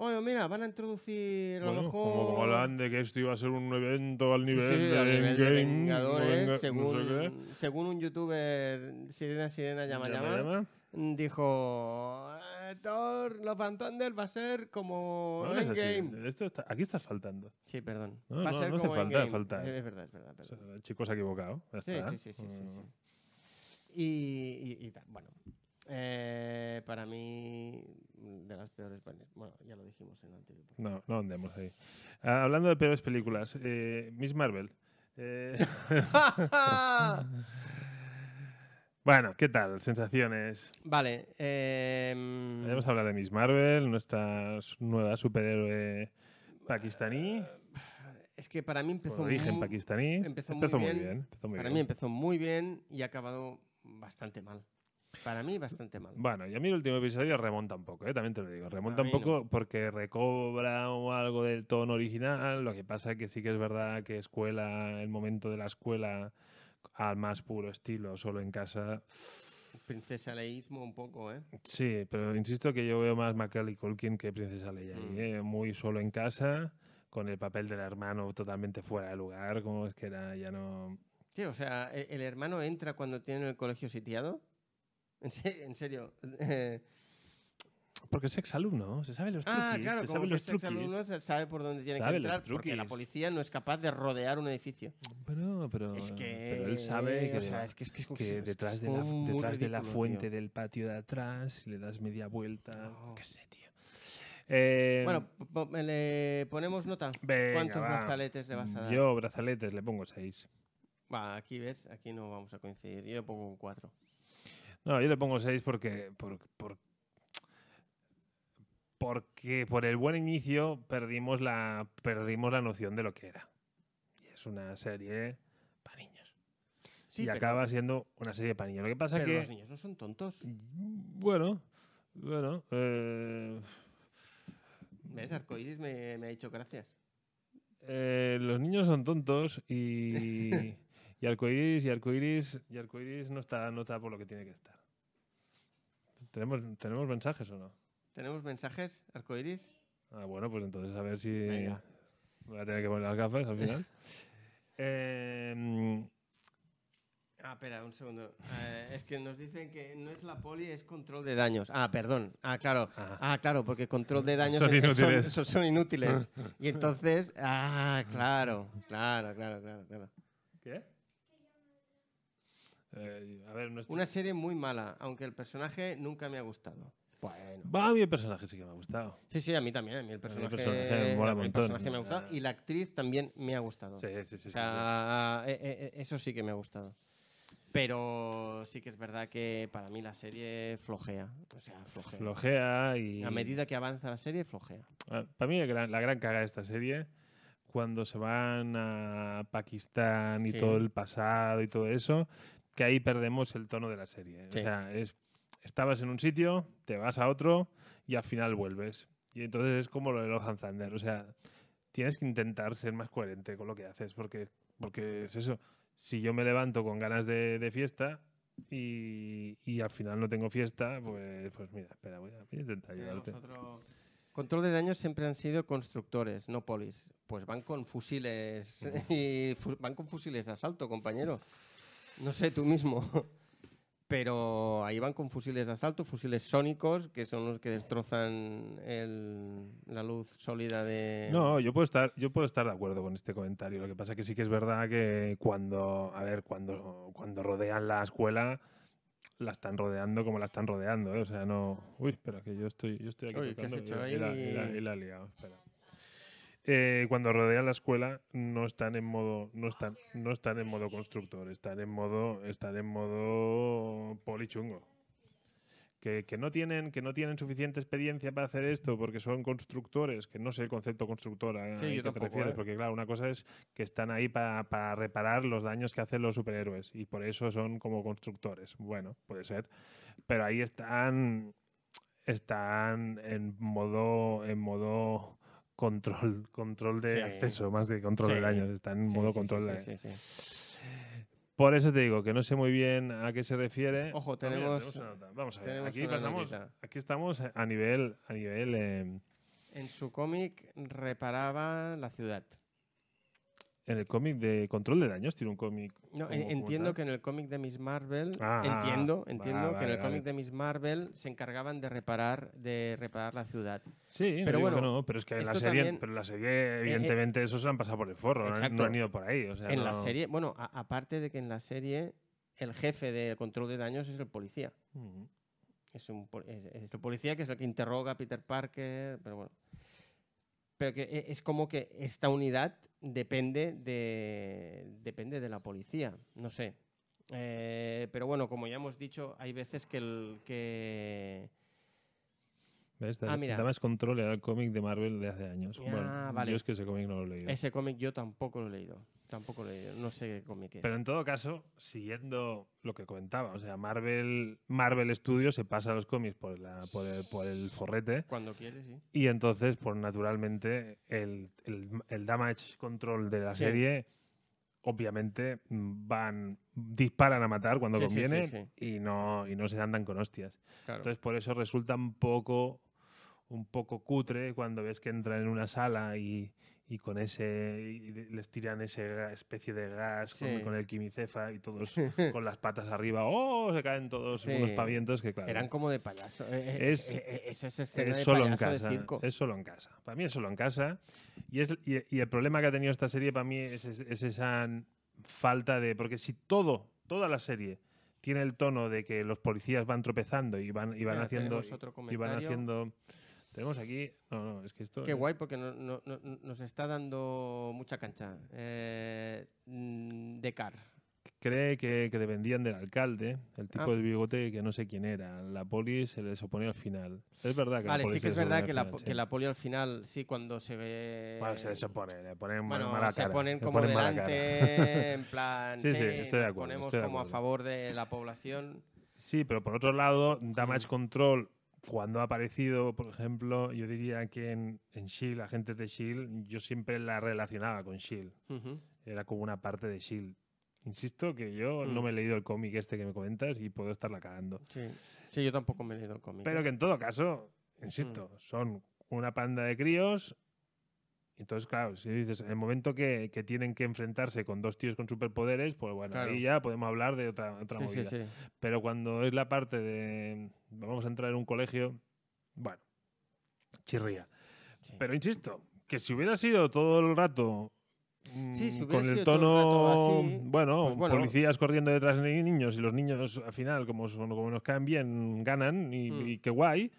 Oye, mira, van a introducir a lo Bueno, mejor. como, hablaban de que esto iba a ser un evento al nivel sí, de, al nivel de Endgame, Vengadores, venga, no sé según, un youtuber, Sirena Sirena Llama Llama, dijo, eh, Thor, and Thunder va a ser como No, no es así. Endgame. Esto está- aquí estás faltando. Sí, perdón. No, va a ser no hace como falta Endgame. faltar. Sí, es verdad, es verdad. O sea, perdón. el chico se ha equivocado. ya Sí, está. sí, sí, sí, sí, Mm. sí. Y, y- y tal, bueno. Eh, para mí, de las peores. Bueno, ya lo dijimos en el anterior. No, no andemos ahí. Ah, hablando de peores películas, eh, Miss Marvel. Eh, bueno, ¿qué tal? Sensaciones. vale. em, Vamos a hablar de Miss Marvel, nuestra nueva superhéroe pakistaní, es que para mí empezó con origen pakistaní. empezó muy muy bien. bien. empezó muy Para bien. mí empezó muy bien y ha acabado bastante mal. Para mí, bastante mal. Bueno, y a mí el último episodio remonta un poco, ¿eh? también te lo digo. Remonta un poco porque recobra algo del tono original. Lo que pasa que sí que es verdad que escuela, el momento de la escuela al más puro estilo, solo en casa. Princesa Leísmo un poco, ¿eh? Sí, pero insisto que yo veo más Macaulay Culkin que Princesa Leia. Mm. ¿eh? Muy solo en casa, con el papel del hermano totalmente fuera de lugar, como es que era ya no... Sí, o sea, e- el, hermano entra cuando tiene el colegio sitiado. En, se- en serio. eh, Porque es exalumno, se sabe los truquis, ah, claro, se como sabe que los es exalumno, se sabe por dónde tiene Sabe que los entrar porque la policía no es capaz de rodear un edificio. Pero, pero, Es que, pero él sabe que, o sea, es que, es detrás, de la, de fuente tío. del patio de atrás, si le das media vuelta, Oh. qué sé, tío. Eh, Bueno, po- le ponemos nota. venga, ¿Cuántos va. brazaletes le vas a dar? Yo brazaletes le pongo seis. Va, aquí ves, aquí no vamos a coincidir. Yo le pongo 4. No, yo le pongo 6 porque, por, por- porque por el buen inicio perdimos la, perdimos la noción de lo que era. Y es una serie para niños. Sí, y pero, acaba siendo una serie para niños. Lo que pasa pero que... los niños no son tontos. Bueno, bueno... eh, ¿Ves? Arcoiris me, me ha dicho gracias. eh, los niños son tontos y... Y arcoiris, y arcoiris, y arcoiris no está, no está por lo que tiene que estar. ¿Tenemos, ¿Tenemos mensajes o no? ¿Tenemos mensajes, Arcoiris? Ah, bueno, pues entonces a ver si. Venga. Voy a tener que poner las gafas al final. Eh, Ah, espera, un segundo. Eh, es que nos dicen que no es la poli, es control de daños. Ah, perdón. Ah, claro. ah, Ah, claro, porque control de daños Son es- inútiles. son, son inútiles. Y entonces, ah, claro, claro, claro, claro, claro. ¿Qué? Eh, a ver, nuestro- Una serie muy mala, aunque el personaje nunca me ha gustado. Bueno. Va, a mí el personaje sí que me ha gustado. Sí, sí, a mí también. A mí el personaje, personaje me mola el montón. personaje me ha gustado y la actriz también me ha gustado. Sí, sí, sí. o sea, eh, eh, eh, eso sí que me ha gustado. Pero sí que es verdad que para mí la serie flojea. O sea, flojea. Flojea y. A medida que avanza la serie, flojea. Ah, Para mí gran- la gran caga de esta serie, cuando se van a Pakistán y Sí. todo el pasado y todo eso, que ahí perdemos el tono de la serie. Sí. O sea, es, estabas en un sitio, te vas a otro y al final vuelves. Y entonces es como lo de los Thunder. O sea, tienes que intentar ser más coherente con lo que haces, porque, porque es eso. Si yo me levanto con ganas de, de fiesta y, y al final no tengo fiesta, pues, pues mira, espera, voy a, voy a intentar ayudarte. Control de daños siempre han sido constructores, no polis. Pues van con fusiles y fu- van con fusiles de asalto, compañero. No sé, tú mismo. Pero ahí van con fusiles de asalto, fusiles sónicos, que son los que destrozan el- la luz sólida de... No, yo puedo estar, yo puedo estar de acuerdo con este comentario. Lo que pasa que sí que es verdad que cuando, a ver, cuando, cuando rodean la escuela, la están rodeando como la están rodeando, ¿eh? O sea, no. Uy, espera, que yo estoy, yo estoy aquí Uy, ¿qué has hecho y- y la- y la- ahí? y la liado, espera. Eh, cuando rodean la escuela no están en modo no están no están en modo constructor están en modo están en modo polichungo. Que, que no tienen que no tienen suficiente experiencia para hacer esto porque son constructores que no sé el concepto constructor a, Sí, a yo te refieres ¿eh? porque claro una cosa es que están ahí para reparar los daños que hacen los superhéroes y por eso son como constructores. Bueno puede ser. Pero ahí están están en modo en modo control control de Sí. acceso más que control de Sí. daños están en Sí, modo sí, control sí, de sí, sí, sí. por eso te digo que no sé muy bien a qué se refiere. Ojo, Ah, mira, tenemos- una nota. Vamos a ver. tenemos Aquí pasamos. Aquí estamos a nivel, a nivel. eh, En su cómic reparaba la ciudad. En el cómic de Control de Daños tiene un cómic. No, entiendo que en el cómic de Miss Marvel, Ah, entiendo, vale, entiendo que en vale, el cómic de Miss Marvel se encargaban de reparar, de reparar la ciudad. Sí, Pero bueno, bueno, no, pero es que en la serie, también- pero en la serie evidentemente eso se lo han pasado por el forro, no han- no Exacto. han ido por ahí, o sea, en la serie, bueno, a- aparte de que en la serie el jefe de control de daños es el policía. Es, un, es el policía que es el que interroga a Peter Parker, pero bueno. Pero que e- es como que esta unidad depende de, depende de la policía, no sé. Eh, pero bueno, como ya hemos dicho, hay veces que el que... ¿Ves? Ah, mira. Da más control el cómic de Marvel de hace años. Ah, bueno, vale. yo es que ese cómic no lo he leído. Ese cómic yo tampoco lo he leído. Tampoco leído. No sé qué cómic es. Pero en todo caso, siguiendo lo que comentaba, o sea, Marvel, Marvel Studios se pasa los cómics por, la, por, el, por el forrete Cuando quieres, sí. y entonces, pues naturalmente, el, el, el damage control de la Sí. serie, obviamente, van disparan a matar cuando sí, conviene sí. Y, no, y no se andan con hostias. Claro. Entonces, por eso resulta un poco, un poco cutre cuando ves que entran en una sala y, y con ese y les tiran esa especie de gas con, Sí. con el quimicefa y todos con las patas arriba, ¡oh! Se caen todos Sí. unos pavientos que, claro, Eran como de payaso. Eh, eh, Es- eh, eh, eso es escena es de solo en payaso de casa. circo. Es solo en casa. Para mí es solo en casa. Y, es, y, y el problema que ha tenido esta serie para mí es, es- es esa falta de. Porque si todo, toda la serie tiene el tono de que los policías van tropezando y van, y van haciendo. Y van haciendo. Tenemos aquí. No, no, es que esto. Qué guay, porque no- no- no- nos está dando mucha cancha. Eh, mm, de Car. Cree que, que dependían del alcalde, el tipo Ah. de bigote que no sé quién era. La poli se les oponía al final. Es verdad que Vale, la poli sí que es verdad que al la, final, po- sí. que la poli al final, sí, cuando se ve. Bueno, se les opone, le ponen ma- Bueno, mala se ponen como ponen delante, en plan. Sí, sí, estoy de acuerdo, ponemos estoy de como a favor de la población. Sí, pero por otro lado, Damage Mm. Control, cuando ha aparecido, por ejemplo, yo diría que en, en Shield, agentes de Shield, yo siempre la relacionaba con Shield. Era como una parte de Shield. Insisto que yo Mm. no me he leído el cómic este que me comentas y puedo estarla cagando. Sí. sí, yo tampoco me he leído el cómic. Pero ¿eh? que en todo caso, insisto, son una panda de críos. Entonces, claro, si dices, en el momento que, que tienen que enfrentarse con dos tíos con superpoderes, pues bueno, Claro. ahí ya podemos hablar de otra, otra Sí, movida. sí, sí. Pero cuando es la parte de vamos a entrar en un colegio, bueno, chirría. Pero insisto, que si hubiera sido todo el rato mm, Sí, si hubiera con el tono, rato así, bueno, pues bueno. policías corriendo detrás de niños y los niños al final, como, son- como nos caen bien, ganan y, Mm. y qué guay,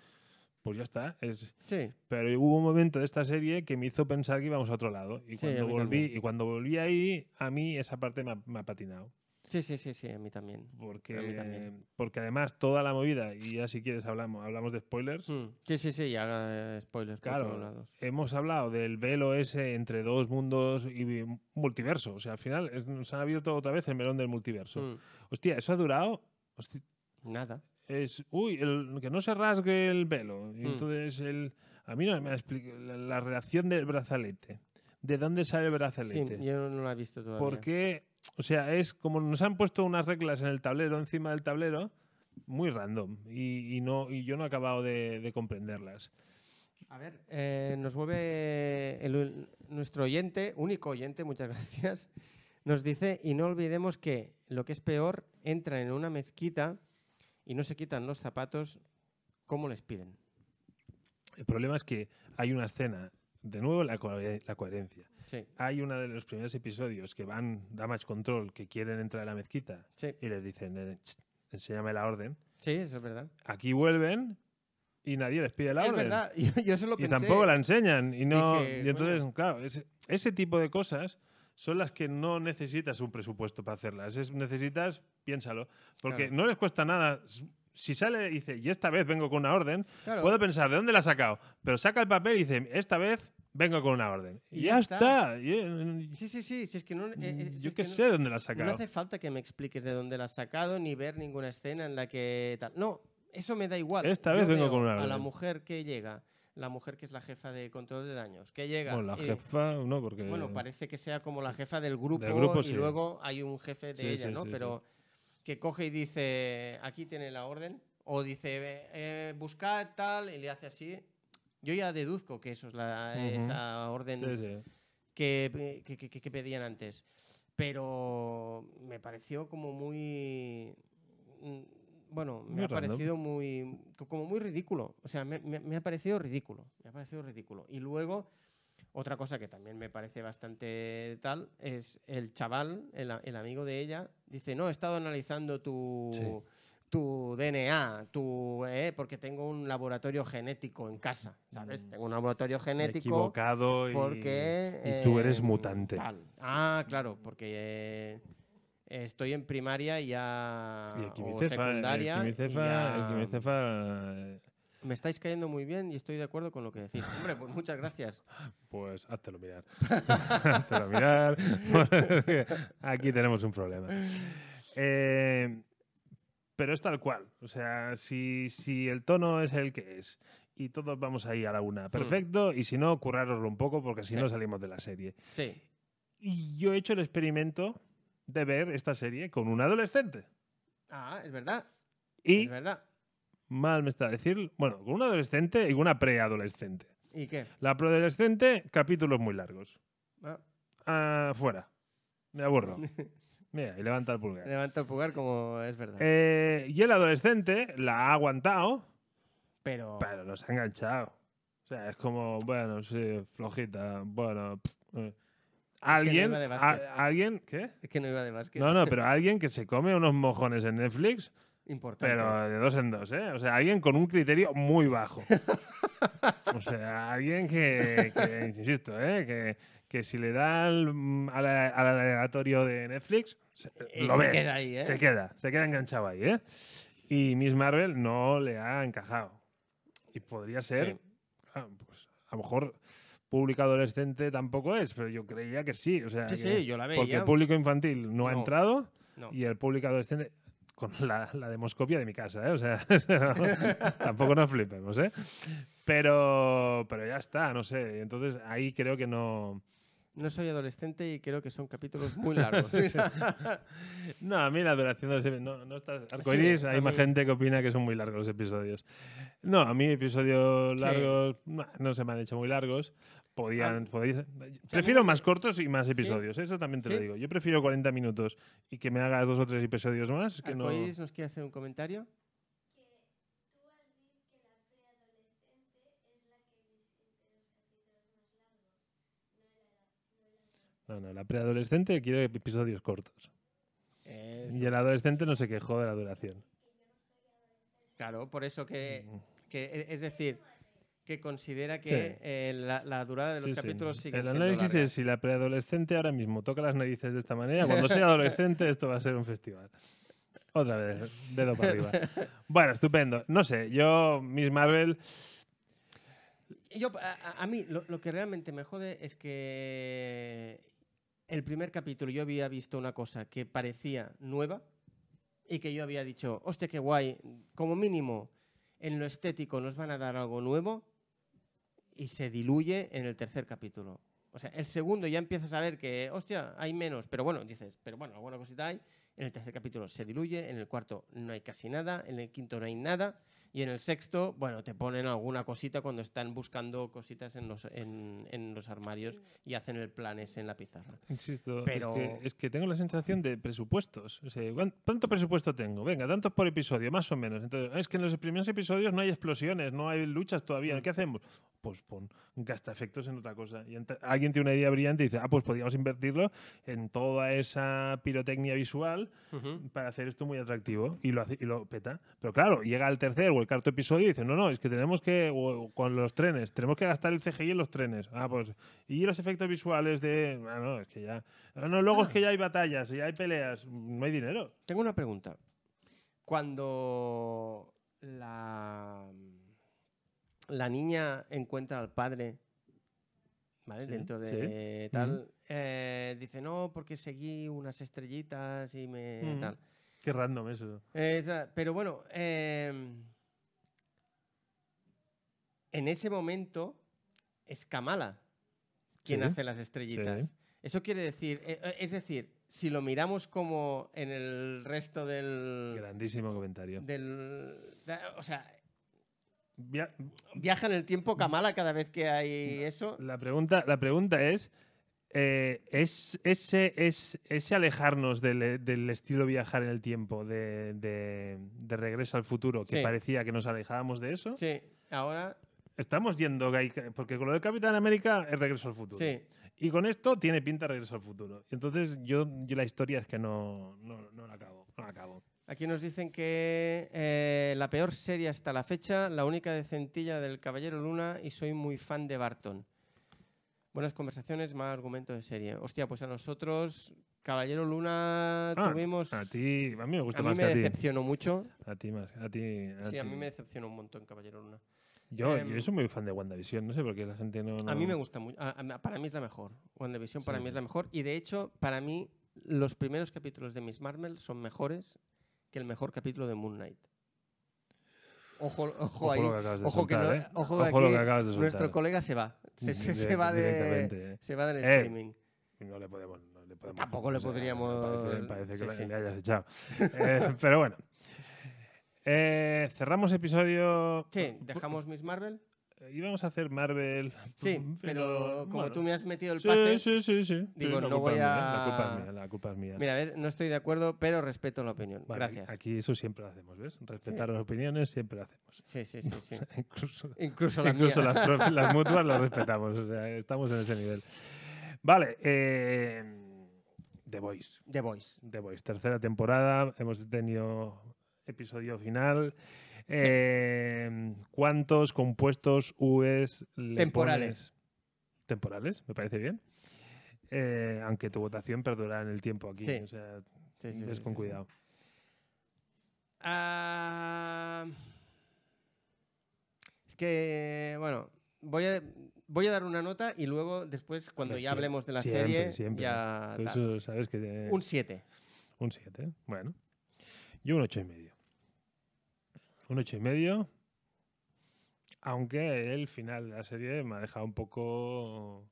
pues ya está. Es, Sí, pero hubo un momento de esta serie que me hizo pensar que íbamos a otro lado. Y cuando volví, también. y cuando volví ahí, a mí esa parte me ha- me ha patinado. sí, sí, sí, sí, a mí también. Porque, A mí también. porque además toda la movida, y ya si quieres hablamos, hablamos de spoilers, Mm. Sí, sí, sí, ya haga spoilers por Claro. todos lados. hemos hablado del velo ese entre dos mundos y multiverso. O sea, al final es- nos han abierto otra vez el melón del multiverso. Mm. Hostia, eso ha durado... hostia, Nada. Es, uy, el- que no se rasgue el velo. Y Mm. entonces, el, a mí no me ha explicado la, la reacción del brazalete. ¿De dónde sale el Sí, brazalete? yo no lo he visto todavía. Porque, o sea, es como nos han puesto unas reglas en el tablero, encima del tablero, muy random. Y, y no, y yo no he acabado de, de comprenderlas. A ver, eh, nos vuelve el- nuestro oyente, único oyente, muchas gracias, nos dice, y no olvidemos que lo que es peor, entran en una mezquita y no se quitan los zapatos como les piden. El problema es que hay una escena, de nuevo la, la coherencia. Sí, Hay uno de los primeros episodios que van Damage Control, que quieren entrar a la mezquita sí, y les dicen, "Eh, ch, enséñame la orden. sí, eso es verdad. Aquí vuelven y nadie les pide la es orden. verdad, yo, yo se lo Y pensé. tampoco la enseñan. Y, no, Dije, y entonces, claro, ese, ese tipo de cosas son las que no necesitas un presupuesto para hacerlas. Es, necesitas, piénsalo, porque Claro. no les cuesta nada. Si sale y dice, y esta vez vengo con una orden, Claro. puedo pensar, ¿de dónde la ha sacado? Pero saca el papel y dice, esta vez vengo con una orden. Y, ya ya está. está. Eh, Sí, sí, sí, si es que no... eh, eh, si yo es qué que no- sé de dónde la ha No sacado. hace falta que me expliques de dónde la has sacado ni ver ninguna escena en la que tal. No, eso me da igual. Esta Yo vez vengo con una A la orden. mujer que llega, la mujer que es la jefa de control de daños, que llega. Bueno, la jefa, no, porque... Bueno, parece que sea como la jefa del grupo, Del grupo, y sí. luego hay un jefe de Sí, ella, sí, ¿no? Pero que coge y dice, aquí tiene la orden, o dice, eh, eh, buscad tal, y le hace así. Yo ya deduzco que eso es la, esa orden que- que pedían antes. Pero me pareció como muy... Bueno, me Muy ha random. parecido muy... co- como muy ridículo. O sea, me, me- me ha parecido ridículo. Me ha parecido ridículo. Y luego, otra cosa que también me parece bastante tal, es el chaval, el, amigo de ella, dice, no, he estado analizando tu... Sí. Tu DNA, tu, eh, porque tengo un laboratorio genético en casa, ¿sabes? Mm. Tengo un laboratorio genético Equivocado y, porque y tú eres eh, mutante. tal. Ah, claro, porque eh, estoy en primaria y ya Y el o quimicefa, secundaria el y quimicefa, ya- el quimicefa, eh, me estáis cayendo muy bien y estoy de acuerdo con lo que decís. Hombre, pues muchas gracias. pues háztelo mirar. háztelo mirar. Aquí tenemos un problema. Eh, pero es tal cual. O sea, si, si el tono es el que es y todos vamos ahí a la una, perfecto. Y si no, currároslo un poco porque si Hmm. Sí. no salimos de la serie. Sí. Y yo he hecho el experimento de ver esta serie con un adolescente. Ah, es verdad. Y Es verdad. mal me está decir, bueno, con un adolescente y una preadolescente. ¿Y qué? La preadolescente, capítulos muy largos. Ah, Ah, fuera. Me aburro. Mira, y levanta el pulgar. levanto el pulgar como es verdad. Eh, y el adolescente la ha aguantado, pero pero nos ha enganchado. O sea, es como, bueno, sí, flojita, bueno. pff, eh. Alguien, iba de a- alguien, ¿qué? es que no iba de básquet. No, no, pero alguien que se come unos mojones en Netflix, Importante. pero de dos en dos, ¿eh? O sea, alguien con un criterio muy bajo. O sea, alguien que, que, insisto, ¿eh? Que, que si le da al, mm, al, al aleatorio de Netflix, se, lo se ve. queda ahí, ¿eh? Se queda, se queda enganchado ahí, ¿eh? Y Miss Marvel no le ha encajado. Y podría ser, Sí. ah, pues, a lo mejor público adolescente tampoco es, pero yo creía que sí. O sea, Sí, que- sí, yo la Porque veía. el público infantil no, ha No. entrado No. y el público adolescente con la, la demoscopia de mi casa, ¿eh? O sea, tampoco nos flipemos, ¿eh? Pero, pero ya está, no sé. Entonces ahí creo que no... No soy adolescente y creo que son capítulos muy largos. Sí, sí. No, a mí la duración de los epi- no, no está arcoiris, Sí, hay más mí- gente que opina que son muy largos los episodios. No, a mí episodios largos nah, no se me han hecho muy largos. Podían, Ah, podéis- prefiero más cortos y más ¿Sí? episodios, eso también te lo digo. Yo prefiero 40 minutos y que me hagas dos o tres episodios más que no... Nos quiere hacer un comentario. No, no, la preadolescente quiere episodios cortos. Eh, Y el adolescente no se quejó de la duración. claro, por eso que, Mm. que, e- es decir, que considera que Sí. eh, la, la durada de los Sí, sí. capítulos sigue El análisis es si la preadolescente ahora mismo toca las narices de esta manera. Cuando sea adolescente, esto va a ser un festival. Otra vez, dedo para arriba. Bueno, estupendo. No sé, yo, Miss Marvel, Yo, a, a- a mí lo, lo que realmente me jode es que el primer capítulo yo había visto una cosa que parecía nueva y que yo había dicho, hostia, qué guay, como mínimo en lo estético nos van a dar algo nuevo y se diluye en el tercer capítulo. O sea, el segundo ya empiezas a ver que, hostia, hay menos, pero bueno, dices, pero bueno, alguna cosita hay. En el tercer capítulo se diluye, en el cuarto no hay casi nada, en el quinto no hay nada. Y en el sexto, bueno, te ponen alguna cosita cuando están buscando cositas en los, en, en los armarios y hacen el plan ese en la pizarra. insisto, Pero- es, que, es que tengo la sensación de presupuestos. O sea, ¿cuán- ¿Cuánto presupuesto tengo? Venga, tantos por episodio, más o menos. Entonces, es que en los primeros episodios no hay explosiones, no hay luchas todavía. Mm. ¿Qué hacemos? Pues pon, gasta efectos en otra cosa. Y alguien tiene una idea brillante y dice, ah, pues podríamos invertirlo en toda esa pirotecnia visual para hacer esto muy atractivo y lo, hace, y lo peta. Pero claro, llega el tercer o el cuarto episodio y dice, no, no, es que tenemos que, o- con los trenes, tenemos que gastar el CGI en los trenes. Ah, pues, y los efectos visuales de, ah, no, es que ya, ah, no, luego es que ya hay batallas, ya hay peleas, no hay dinero. Tengo una pregunta. Cuando la, la niña encuentra al padre, ¿vale? Sí, Dentro sí. de tal, eh, dice, no, porque seguí unas estrellitas y me tal. Qué random eso. Pero bueno, eh, en ese momento es Kamala quien Sí, hace las estrellitas. sí. Eso quiere decir, eh, eh, es decir, si lo miramos como en el resto del... Grandísimo comentario. del o sea, Via- viaja en el tiempo Kamala cada vez que hay eso. La pregunta, la pregunta es eh, es, ese, es, ese alejarnos del, del estilo viajar en el tiempo, de, de- de regreso al futuro, que Sí. parecía que nos alejábamos de eso, Sí, ahora estamos yendo, porque con lo de Capitán América es regreso al futuro. sí. Y con esto tiene pinta de regreso al futuro. Entonces yo, yo la historia es que no, no, no la acabo. No la acabo. Aquí nos dicen que eh, la peor serie hasta la fecha, la única decentilla del Caballero Luna y soy muy fan de Barton. Buenas conversaciones, mal argumento de serie. Hostia, pues a nosotros, Caballero Luna, Ah, tuvimos... A ti, a mí me gusta a mí más me que a ti. decepcionó mucho. A ti más, a ti. Sí, a mí me decepcionó un montón Caballero Luna. Yo, Em, yo soy muy fan de WandaVision, no sé por qué la gente no. A mí me gusta mucho. a- a- Para mí es la mejor. WandaVision para mí es la mejor. Y de hecho, para mí, los primeros capítulos de Miss Marvel son mejores que el mejor capítulo de Moon Knight. Ojo, ojo, Ojo ahí. que Ojo que no- ¿eh? ojo Ojo que lo aquí que acabas de Nuestro colega se va. Se, se- se Direct- va, de, directamente. se va del Eh, streaming. No le podemos. No le podemos Tampoco le o sea, podríamos- Parece, parece que sí, le- sí. le hayas echado. Eh, pero bueno. Eh, cerramos episodio. Sí, dejamos Miss Marvel. Eh, Íbamos a hacer Marvel. Sí, pero como bueno. tú me has metido el pase. sí, sí, sí. digo, Sí, la no culpa voy mía, a- La culpa es mía, la culpa es mía. Mira, a ver, no estoy de acuerdo, pero respeto la opinión. Vale, Gracias. Aquí eso siempre lo hacemos, ¿ves? Respetar las opiniones siempre lo hacemos. Sí, sí, sí. sí. Incluso, Incluso la incluso mía. las, las mutuas las respetamos. O sea, estamos en ese nivel. Vale. eh, The Voice. The Voice. The Voice, tercera temporada. Hemos tenido episodio final. Eh, ¿Cuántos compuestos UEs le Temporales. pones? Temporales, me parece bien. Eh, aunque tu votación perdurará en el tiempo aquí. Sí. O sea, Sí, sí, con cuidado. Ah, es que, bueno, voy a, voy a dar una nota y luego después, cuando ya hablemos de la siempre, serie, siempre. ya... Eso sabes que... Un 7. Un 7, bueno. Yo un ocho y medio. Un ocho y medio. Aunque el final de la serie me ha dejado un poco...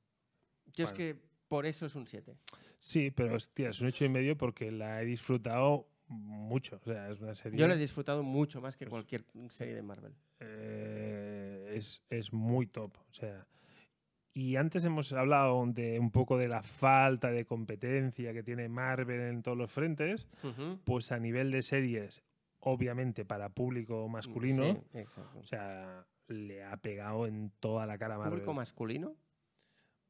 Yo es que por eso es un 7. Sí, pero hostia, es un ocho y medio porque la he disfrutado mucho. O sea, es una serie... Yo lo he disfrutado mucho más que Pues- cualquier serie de Marvel. eh, es, es muy top. O sea, y antes hemos hablado de un poco de la falta de competencia que tiene Marvel en todos los frentes. Pues a nivel de series, obviamente para público masculino, Sí, exacto. o sea, le ha pegado en toda la cara a Marvel. ¿Público masculino?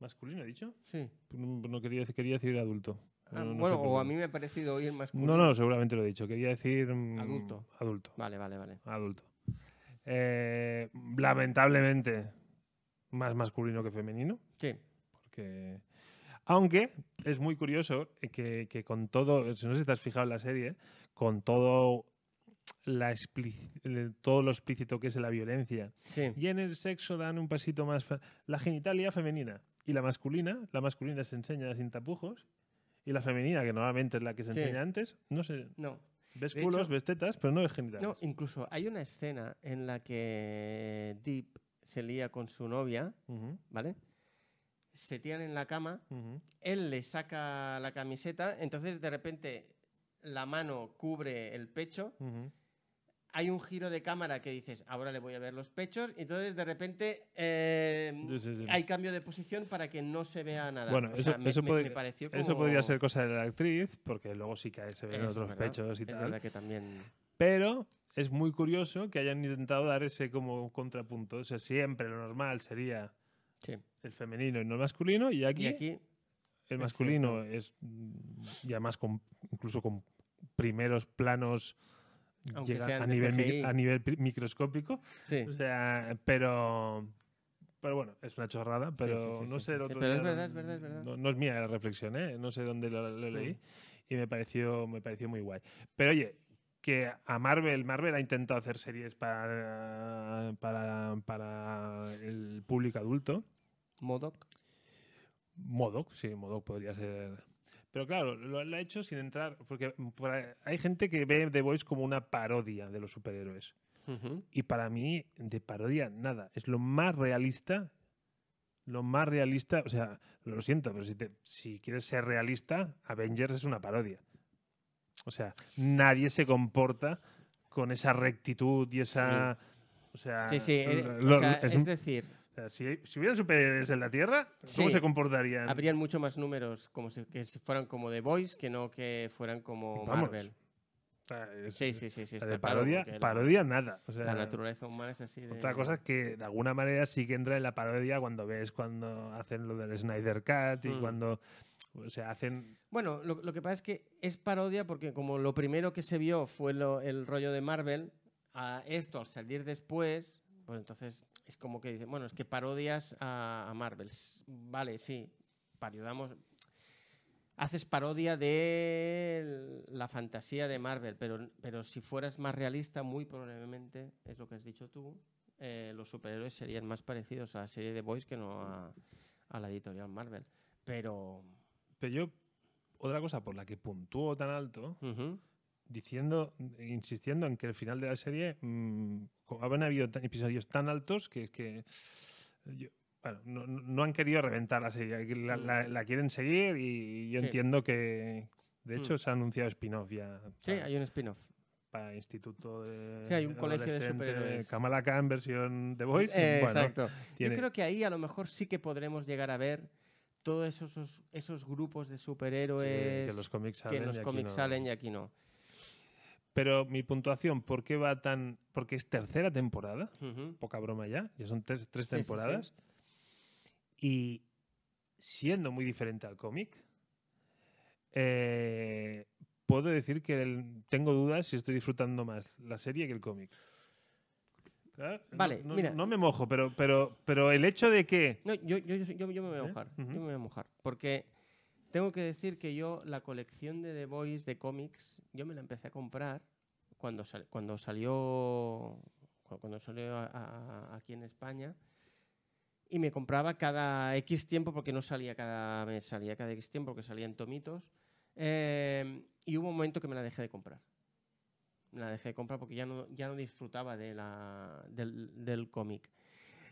¿Masculino he dicho? Sí. No, no quería, decir- quería decir adulto. Ah, No- no sé bueno, o a mí me ha parecido oír masculino. No, no, seguramente lo he dicho. Quería decir... mm, Adulto. Adulto. Vale, vale, vale. Adulto. Eh, lamentablemente, más masculino que femenino. Sí. Porque. Aunque es muy curioso que, que con todo. No sé si te has fijado en la serie, con todo. La todo lo explícito que es la violencia. Sí. Y en el sexo dan un pasito más. La genitalia femenina y la masculina. La masculina se enseña sin tapujos. Y la femenina, que normalmente es la que se Sí. enseña antes, no sé. No. Ves De culos, hecho- ves tetas, pero no ves genitales. No, incluso hay una escena en la que Deep se lía con su novia, ¿vale? Se tiran en la cama, él le saca la camiseta, entonces de repente la mano cubre el pecho, Ujú. Hay un giro de cámara que dices, ahora le voy a ver los pechos, y entonces de repente eh, Sí, sí, sí. hay cambio de posición para que no se vea nada. Bueno, O eso- sea, me, eso me- podría- me pareció Eso podría ser cosa de la actriz, porque luego sí que se ven Eso es otros verdad, pechos y es tal. verdad que también... Pero es muy curioso que hayan intentado dar ese como contrapunto. O sea, siempre lo normal sería el femenino y no el masculino, y aquí, Y aquí, el es masculino es mm, ya más con, incluso con primeros planos llega a nivel, CGI. a nivel microscópico. sí. O sea, pero. Pero bueno, es una chorrada, pero sí, sí, no sé el otro pero es día verdad, no- es verdad, es verdad. No, no es mía la reflexión, ¿eh? No sé dónde lo, lo leí Mm. y me pareció, me pareció muy guay. Pero oye, que a Marvel, Marvel ha intentado hacer series para, para, para el público adulto. Modoc. Modoc, sí, Modoc podría ser. Pero claro, lo, lo ha hecho sin entrar. Porque hay gente que ve The Voice como una parodia de los superhéroes. Ujú. Y para mí, de parodia, nada. Es lo más realista. Lo más realista. O sea, lo siento, pero si, te- si quieres ser realista, Avengers es una parodia. O sea, nadie se comporta con esa rectitud y esa. O sea, Sí, sí, eh, lo- o sea, es decir, sea, si, si hubieran superhéroes en la Tierra, ¿cómo Sí. se comportarían? Habrían mucho más números como si, que si fueran como The Boys que no que fueran como Vamos, Marvel. Es- Sí, sí, sí, sí. o sea, está de claro, parodia, la- parodia nada. O sea, La, naturaleza humana es así. De... Otra cosa es que de alguna manera sí que entra en la parodia cuando ves cuando hacen lo del Snyder Cut y Mm. cuando o sea, hacen Bueno, lo, lo que pasa es que es parodia porque como lo primero que se vio fue lo- el rollo de Marvel, a esto al salir después, pues entonces es como que dicen, bueno, es que parodias a, a Marvel. Vale, sí, parodiamos. Haces parodia de la fantasía de Marvel, pero, pero si fueras más realista, muy probablemente, es lo que has dicho tú, eh, los superhéroes serían más parecidos a la serie de Boys que no a, a la editorial Marvel. Pero... pero yo otra cosa por la que puntúo tan alto. Diciendo insistiendo en que el final de la serie mm, co- habían habido episodios tan altos que, que yo- bueno, no, han querido reventar la serie la, la- la quieren seguir y yo Sí. entiendo que de hecho Mm. se ha anunciado spin-off ya Sí, para- hay un spin-off. para Instituto de Sí, hay un colegio de superhéroes. Kamala Khan versión The Voice. Eh, bueno, exacto. tiene- Yo creo que ahí a lo mejor sí que podremos llegar a ver todos esos, esos, esos grupos de sí, superhéroes que en los cómics salen. los y aquí cómics no. salen y aquí no. Pero mi puntuación, ¿por qué va tan...? Porque es tercera temporada, poca broma ya, ya son tres, tres Sí, sí, sí. temporadas. Y siendo muy diferente al cómic, eh, puedo decir que el- tengo dudas si estoy disfrutando más la serie que el cómic. No- Vale, no, mira. no me mojo, pero, pero, pero el hecho de que... No, yo, yo, yo, yo- me voy a ¿Eh? mojar. Yo me voy a mojar. Porque tengo que decir que yo la colección de The Boys de cómics, yo me la empecé a comprar cuando, sal- cuando salió cu- cuando salió aquí en España. Y me compraba cada X tiempo, porque no salía cada mes, salía cada X tiempo, porque salía en tomitos. Eh, y hubo un momento que me la dejé de comprar. Me la dejé de comprar porque ya no, ya no disfrutaba del, del cómic.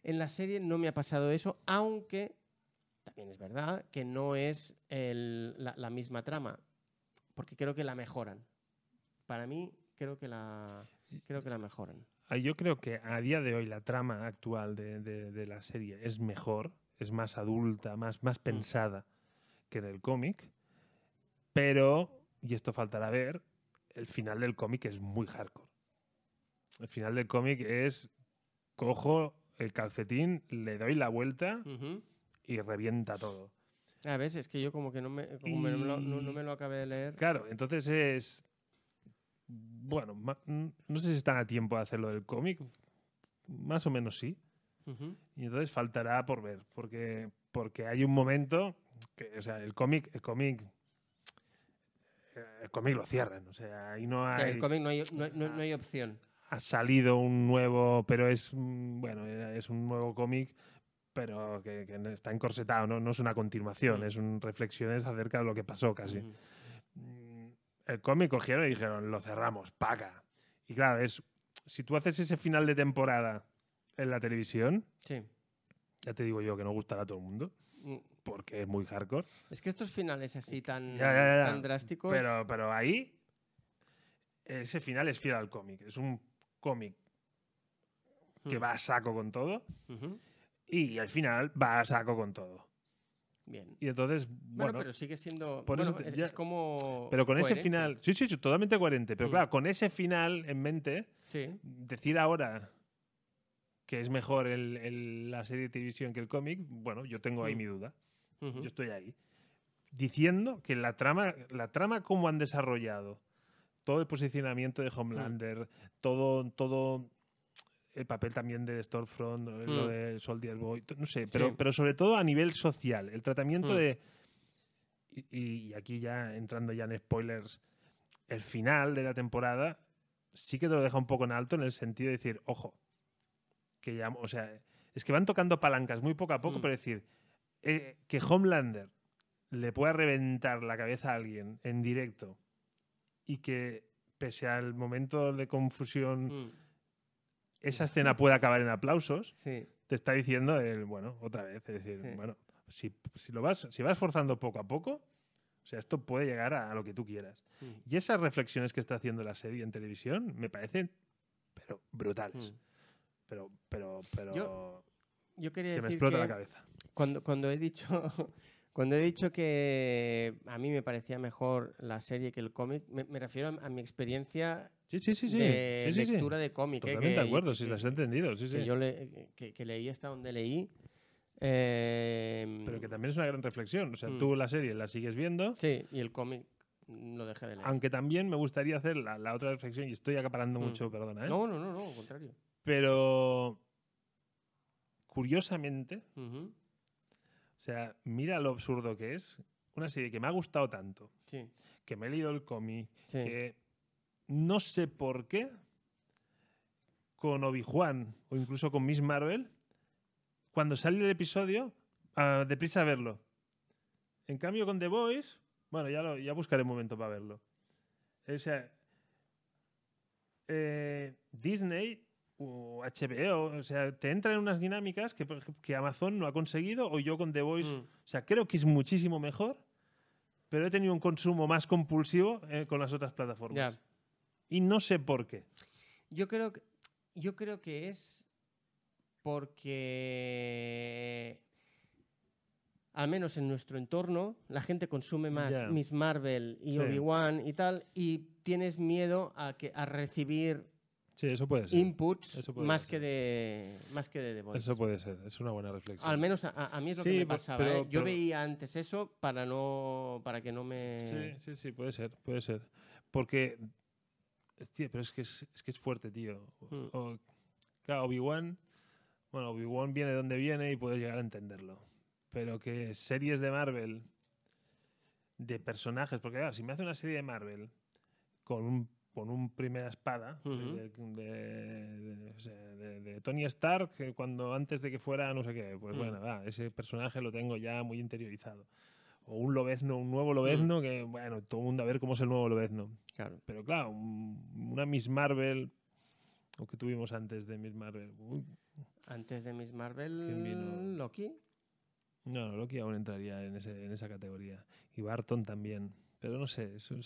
En la serie no me ha pasado eso, aunque también es verdad que no es el- la, la misma trama, porque creo que la mejoran. Para mí, creo que la, creo que la mejoran. Ah, Yo creo que a día de hoy la trama actual de, de- de la serie es mejor, es más adulta, más, más pensada que en el cómic, pero, y esto faltará ver, el final del cómic es muy hardcore. El final del cómic es, cojo el calcetín, le doy la vuelta. Y revienta todo. A veces es que yo como que no me, como me lo- no- no me lo acabé de leer. Claro, entonces es. Bueno, no sé si están a tiempo de hacerlo del cómic. Más o menos sí. Y entonces faltará por ver. Porque, porque hay un momento que, o sea, el cómic, el cómic. El cómic lo cierran. O sea, ahí no hay. el cómic no hay, no, no- no hay opción. Ha salido un nuevo. Pero es. mm, Bueno, es un nuevo cómic. Pero que, que está encorsetado, ¿no? No es una continuación, Mm. es un reflexiones acerca de lo que pasó casi. Mm, el cómic cogieron y dijeron, lo cerramos, paga. Y claro, es si tú haces ese final de temporada en la televisión, Sí. ya te digo yo que no gustará a todo el mundo, Mm. porque es muy hardcore. Es que estos finales así tan, Ya, ya, ya, tan drásticos. Pero, pero ahí, ese final es fiel al cómic. Es un cómic que Mm. va a saco con todo. Y al final va a saco con todo. Bien. Y entonces, Bueno, bueno, pero sigue siendo. por bueno, eso te- es, ya- es como. pero con ese final, sí, sí, sí, totalmente coherente. Pero Mm. claro, con ese final en mente, Sí. decir ahora que es mejor el- el- la serie de televisión que el cómic, bueno, yo tengo ahí Mm. mi duda. Yo estoy ahí. Diciendo que la trama, la trama como han desarrollado, todo el posicionamiento de Homelander, todo, todo el papel también de Stormfront, lo Mm. de Soldier Boy, no sé, pero, Sí. pero sobre todo a nivel social, el tratamiento Mm. de... Y, y aquí ya entrando ya en spoilers, el final de la temporada sí que te lo deja un poco en alto en el sentido de decir, ojo, que ya, o sea, es que van tocando palancas muy poco a poco, Mm. pero decir, eh, que Homelander le pueda reventar la cabeza a alguien en directo y que pese al momento de confusión Mm. Esa escena pueda acabar en aplausos, Sí. te está diciendo el, bueno, otra vez, es decir, Sí. bueno, si, si lo vas, si vas forzando poco a poco, o sea, esto puede llegar a, a lo que tú quieras. Mm. Y esas reflexiones que está haciendo la serie en televisión me parecen, pero brutales. Mm. Pero, pero, pero... Yo- yo quería que me decir explota que la cabeza. cuando, cuando he dicho cuando he dicho que a mí me parecía mejor la serie que el cómic, me, me refiero a, a mi experiencia Sí, sí, sí, de lectura de cómic. ¿eh? Totalmente que- de acuerdo, si las he entendido, sí, que sí. yo le- que, que leí hasta donde leí. Eh, Pero que también es una gran reflexión. O sea, Mm. tú la serie la sigues viendo, Sí, y el cómic lo dejé de leer. aunque también me gustaría hacer la, la otra reflexión, y estoy acaparando Mm. mucho, perdona, ¿eh? No, no, no, no, al contrario. Pero curiosamente, Ujú, o sea, mira lo absurdo que es. Una serie que me ha gustado tanto, Sí, que me he leído el cómic, sí. que no sé por qué con Obi-Wan o incluso con Miss Marvel, cuando sale el episodio, ah, deprisa a verlo. En cambio con The Boys, bueno, ya, lo- ya buscaré un momento para verlo. O sea, eh, Disney o HBO, o sea, te entra en unas dinámicas que, que Amazon no ha conseguido o yo con The Voice Mm, o sea, creo que es muchísimo mejor, pero he tenido un consumo más compulsivo eh, con las otras plataformas. Y no sé por qué. Yo creo que, yo creo que es porque al menos en nuestro entorno la gente consume más Ya. Miss Marvel y Sí. Obi-Wan y tal y tienes miedo a que a recibir Sí, eso puede ser. inputs Eso más ser. que de más que de The Voice. Eso puede ser. Es una buena reflexión. Al menos a, mí es lo Sí, que me pasaba. pero- ¿eh? Yo pero- veía antes eso para no para que no me Sí, sí, sí, puede ser, puede ser. Porque, tío, pero es que es, es que es fuerte, tío. O- Mm. o- claro, Obi-Wan, bueno, Obi-Wan viene de donde viene y puedes llegar a entenderlo. Pero que series de Marvel, de personajes, porque claro, si me hace una serie de Marvel con un con un primera espada de- Ujú. de, de- de- de- Tony Stark que cuando antes de que fuera no sé qué pues Mm. bueno va, ese personaje lo tengo ya muy interiorizado o un lobezno, un nuevo lobezno que, bueno, todo el mundo a ver cómo es el nuevo lobezno. claro. Pero claro, un- una Miss Marvel, o que tuvimos antes de Miss Marvel. uy, Antes de Miss ¿Quién Marvel vino? Loki. no, no, Loki aún entraría en, ese, en esa categoría. Y Barton también. Pero no sé, es un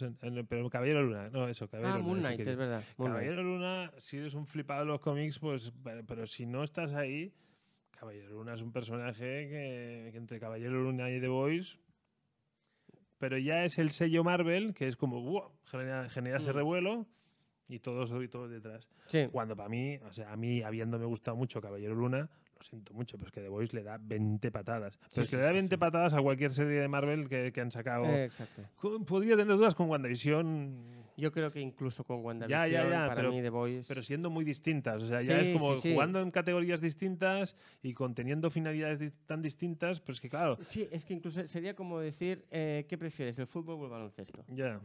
pero Caballero Luna, no, eso, Caballero Ah, Luna. Moon Knight, es verdad. Moon. Caballero Luna, si eres un flipado de los cómics, pues. Pero, si no estás ahí, Caballero Luna es un personaje que, que entre Caballero Luna y The Voice. Pero ya es el sello Marvel, que es como, ¡wow! genera, genera ese Mm. revuelo y todos y todos detrás. Sí. Cuando para mí, o sea, a mí, habiéndome gustado mucho Caballero Luna, lo siento mucho, pero es que The Voice le da 20 patadas. Pero Sí, es que sí, le da sí, 20 sí. patadas a cualquier serie de Marvel que, que han sacado. Eh, exacto. Podría tener dudas con WandaVision, Yo creo que incluso con WandaVision, Ya, ya, ya, para pero- mí The Voice... pero siendo muy distintas. O sea, ya Sí, es como sí, sí. jugando en categorías distintas y conteniendo finalidades di- tan distintas, pues que claro, Sí, es que incluso sería como decir, eh, ¿qué prefieres, el fútbol o el baloncesto? ya.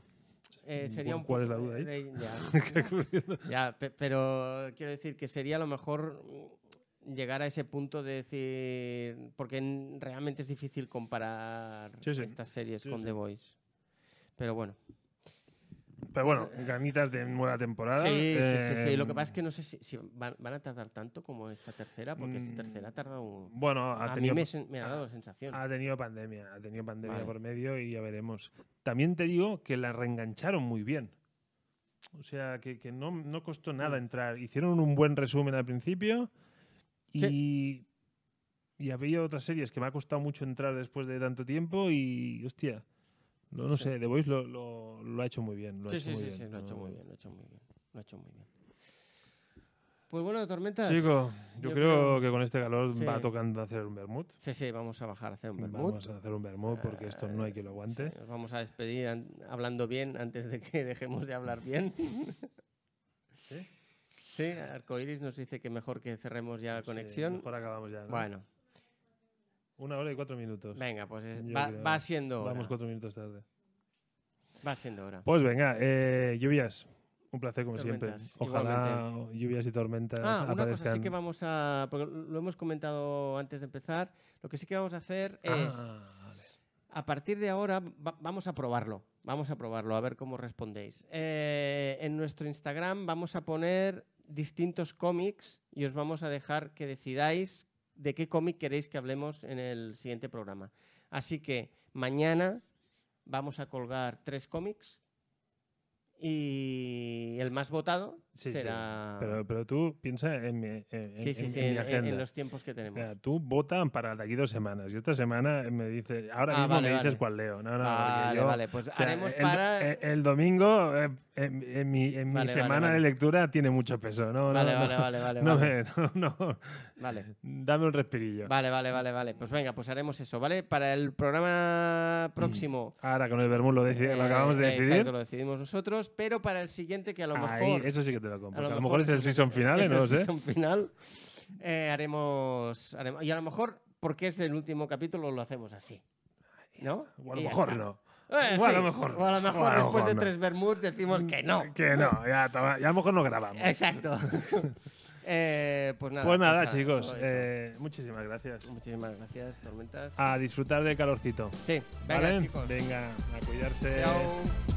Eh, sería ¿Cuál- un cuál es poco la duda ahí? ya, ya, pe- pero quiero decir que sería a lo mejor llegar a ese punto de decir, porque realmente es difícil comparar Sí, sí. estas series Sí, con. The Voice. Pero bueno. Pero bueno, ganitas de nueva temporada. Sí, sí, sí, sí. Lo que eh, pasa es que no sé si, si van, van a tardar tanto como esta tercera, porque esta Mm, tercera tarda un... Bueno, ha A mí tenido, me, sen- me ha ha- dado sensación. ha tenido pandemia, ha tenido pandemia Vale. por medio y ya veremos. También te digo que la reengancharon muy bien. O sea, que, que no, no costó nada Mm. entrar. Hicieron un buen resumen al principio Sí. y había otras series que me ha costado mucho entrar después de tanto tiempo y, hostia, no, no Sí. sé, The Voice lo, lo- lo ha hecho muy bien. Lo ha sí, hecho sí, muy sí, bien, sí, lo ha hecho muy bien, lo ha hecho muy bien. Lo ha hecho muy bien. Pues bueno, Tormentas. Chico, yo, yo creo, creo- que con este calor Sí. va tocando hacer un vermut. Sí, sí, vamos a bajar a hacer un vermut. Vamos a hacer un vermut porque esto no hay que lo aguante. Sí, nos vamos a despedir an- hablando bien antes de que dejemos de hablar bien. ¿Sí? Sí, Arcoiris nos dice que mejor que cerremos ya la Sí, conexión. mejor acabamos ya. ¿no? bueno, Una hora y cuatro minutos. venga, pues es- va, creo- va siendo hora. Vamos cuatro minutos tarde. Va siendo hora. Pues venga, eh, lluvias. Un placer como Tormentas, siempre. Ojalá lluvias y tormentas Ah, una cosa sí que vamos a. Porque lo hemos comentado antes de empezar. Lo que sí que vamos a hacer es. Ah, vale. A partir de ahora va- vamos a probarlo. Vamos a probarlo, a ver cómo respondéis. Eh, en nuestro Instagram vamos a poner distintos cómics y os vamos a dejar que decidáis de qué cómic queréis que hablemos en el siguiente programa. Así que mañana vamos a colgar tres cómics y el más votado Sí, sí. será... Pero, pero tú piensa en mi, en, en- en- agenda. en los tiempos que tenemos. Mira, tú votan para de aquí dos semanas. Y esta semana me dice, ahora Ah, mismo vale, me dices cuál leo. No, no, vale, yo- vale, pues o sea, haremos el, para... el- el domingo eh, en, mi, en mi semana de lectura tiene mucho peso. No, Vale, no, vale, vale, vale, no, vale. no, no. Vale. Dame un respirillo. Vale, vale, vale, vale. Pues venga, pues haremos eso, ¿vale? Para el programa próximo. Ahora con el Bermú lo, deci- lo eh, acabamos de decidir. Exacto, lo decidimos nosotros, pero para el siguiente, que a lo Ahí, mejor. eso sí que te lo compro. a lo que A lo mejor mejor es el season final, es no el sé. season final, eh, haremos, haremos- Y a lo mejor, porque es el último capítulo, lo hacemos así. ¿no? O a lo mejor no. Eh, O a sí, lo mejor O a lo mejor O a lo después mejor de no. tres vermuts decimos que no. Que no, ya, ya a lo mejor no grabamos. Exacto. Eh, pues nada. pues nada, eso, chicos, eso, eso. eh, muchísimas gracias. Muchísimas gracias, Tormentas. A disfrutar del calorcito. Sí, venga, ¿vale? chicos. Venga, a cuidarse. Chao.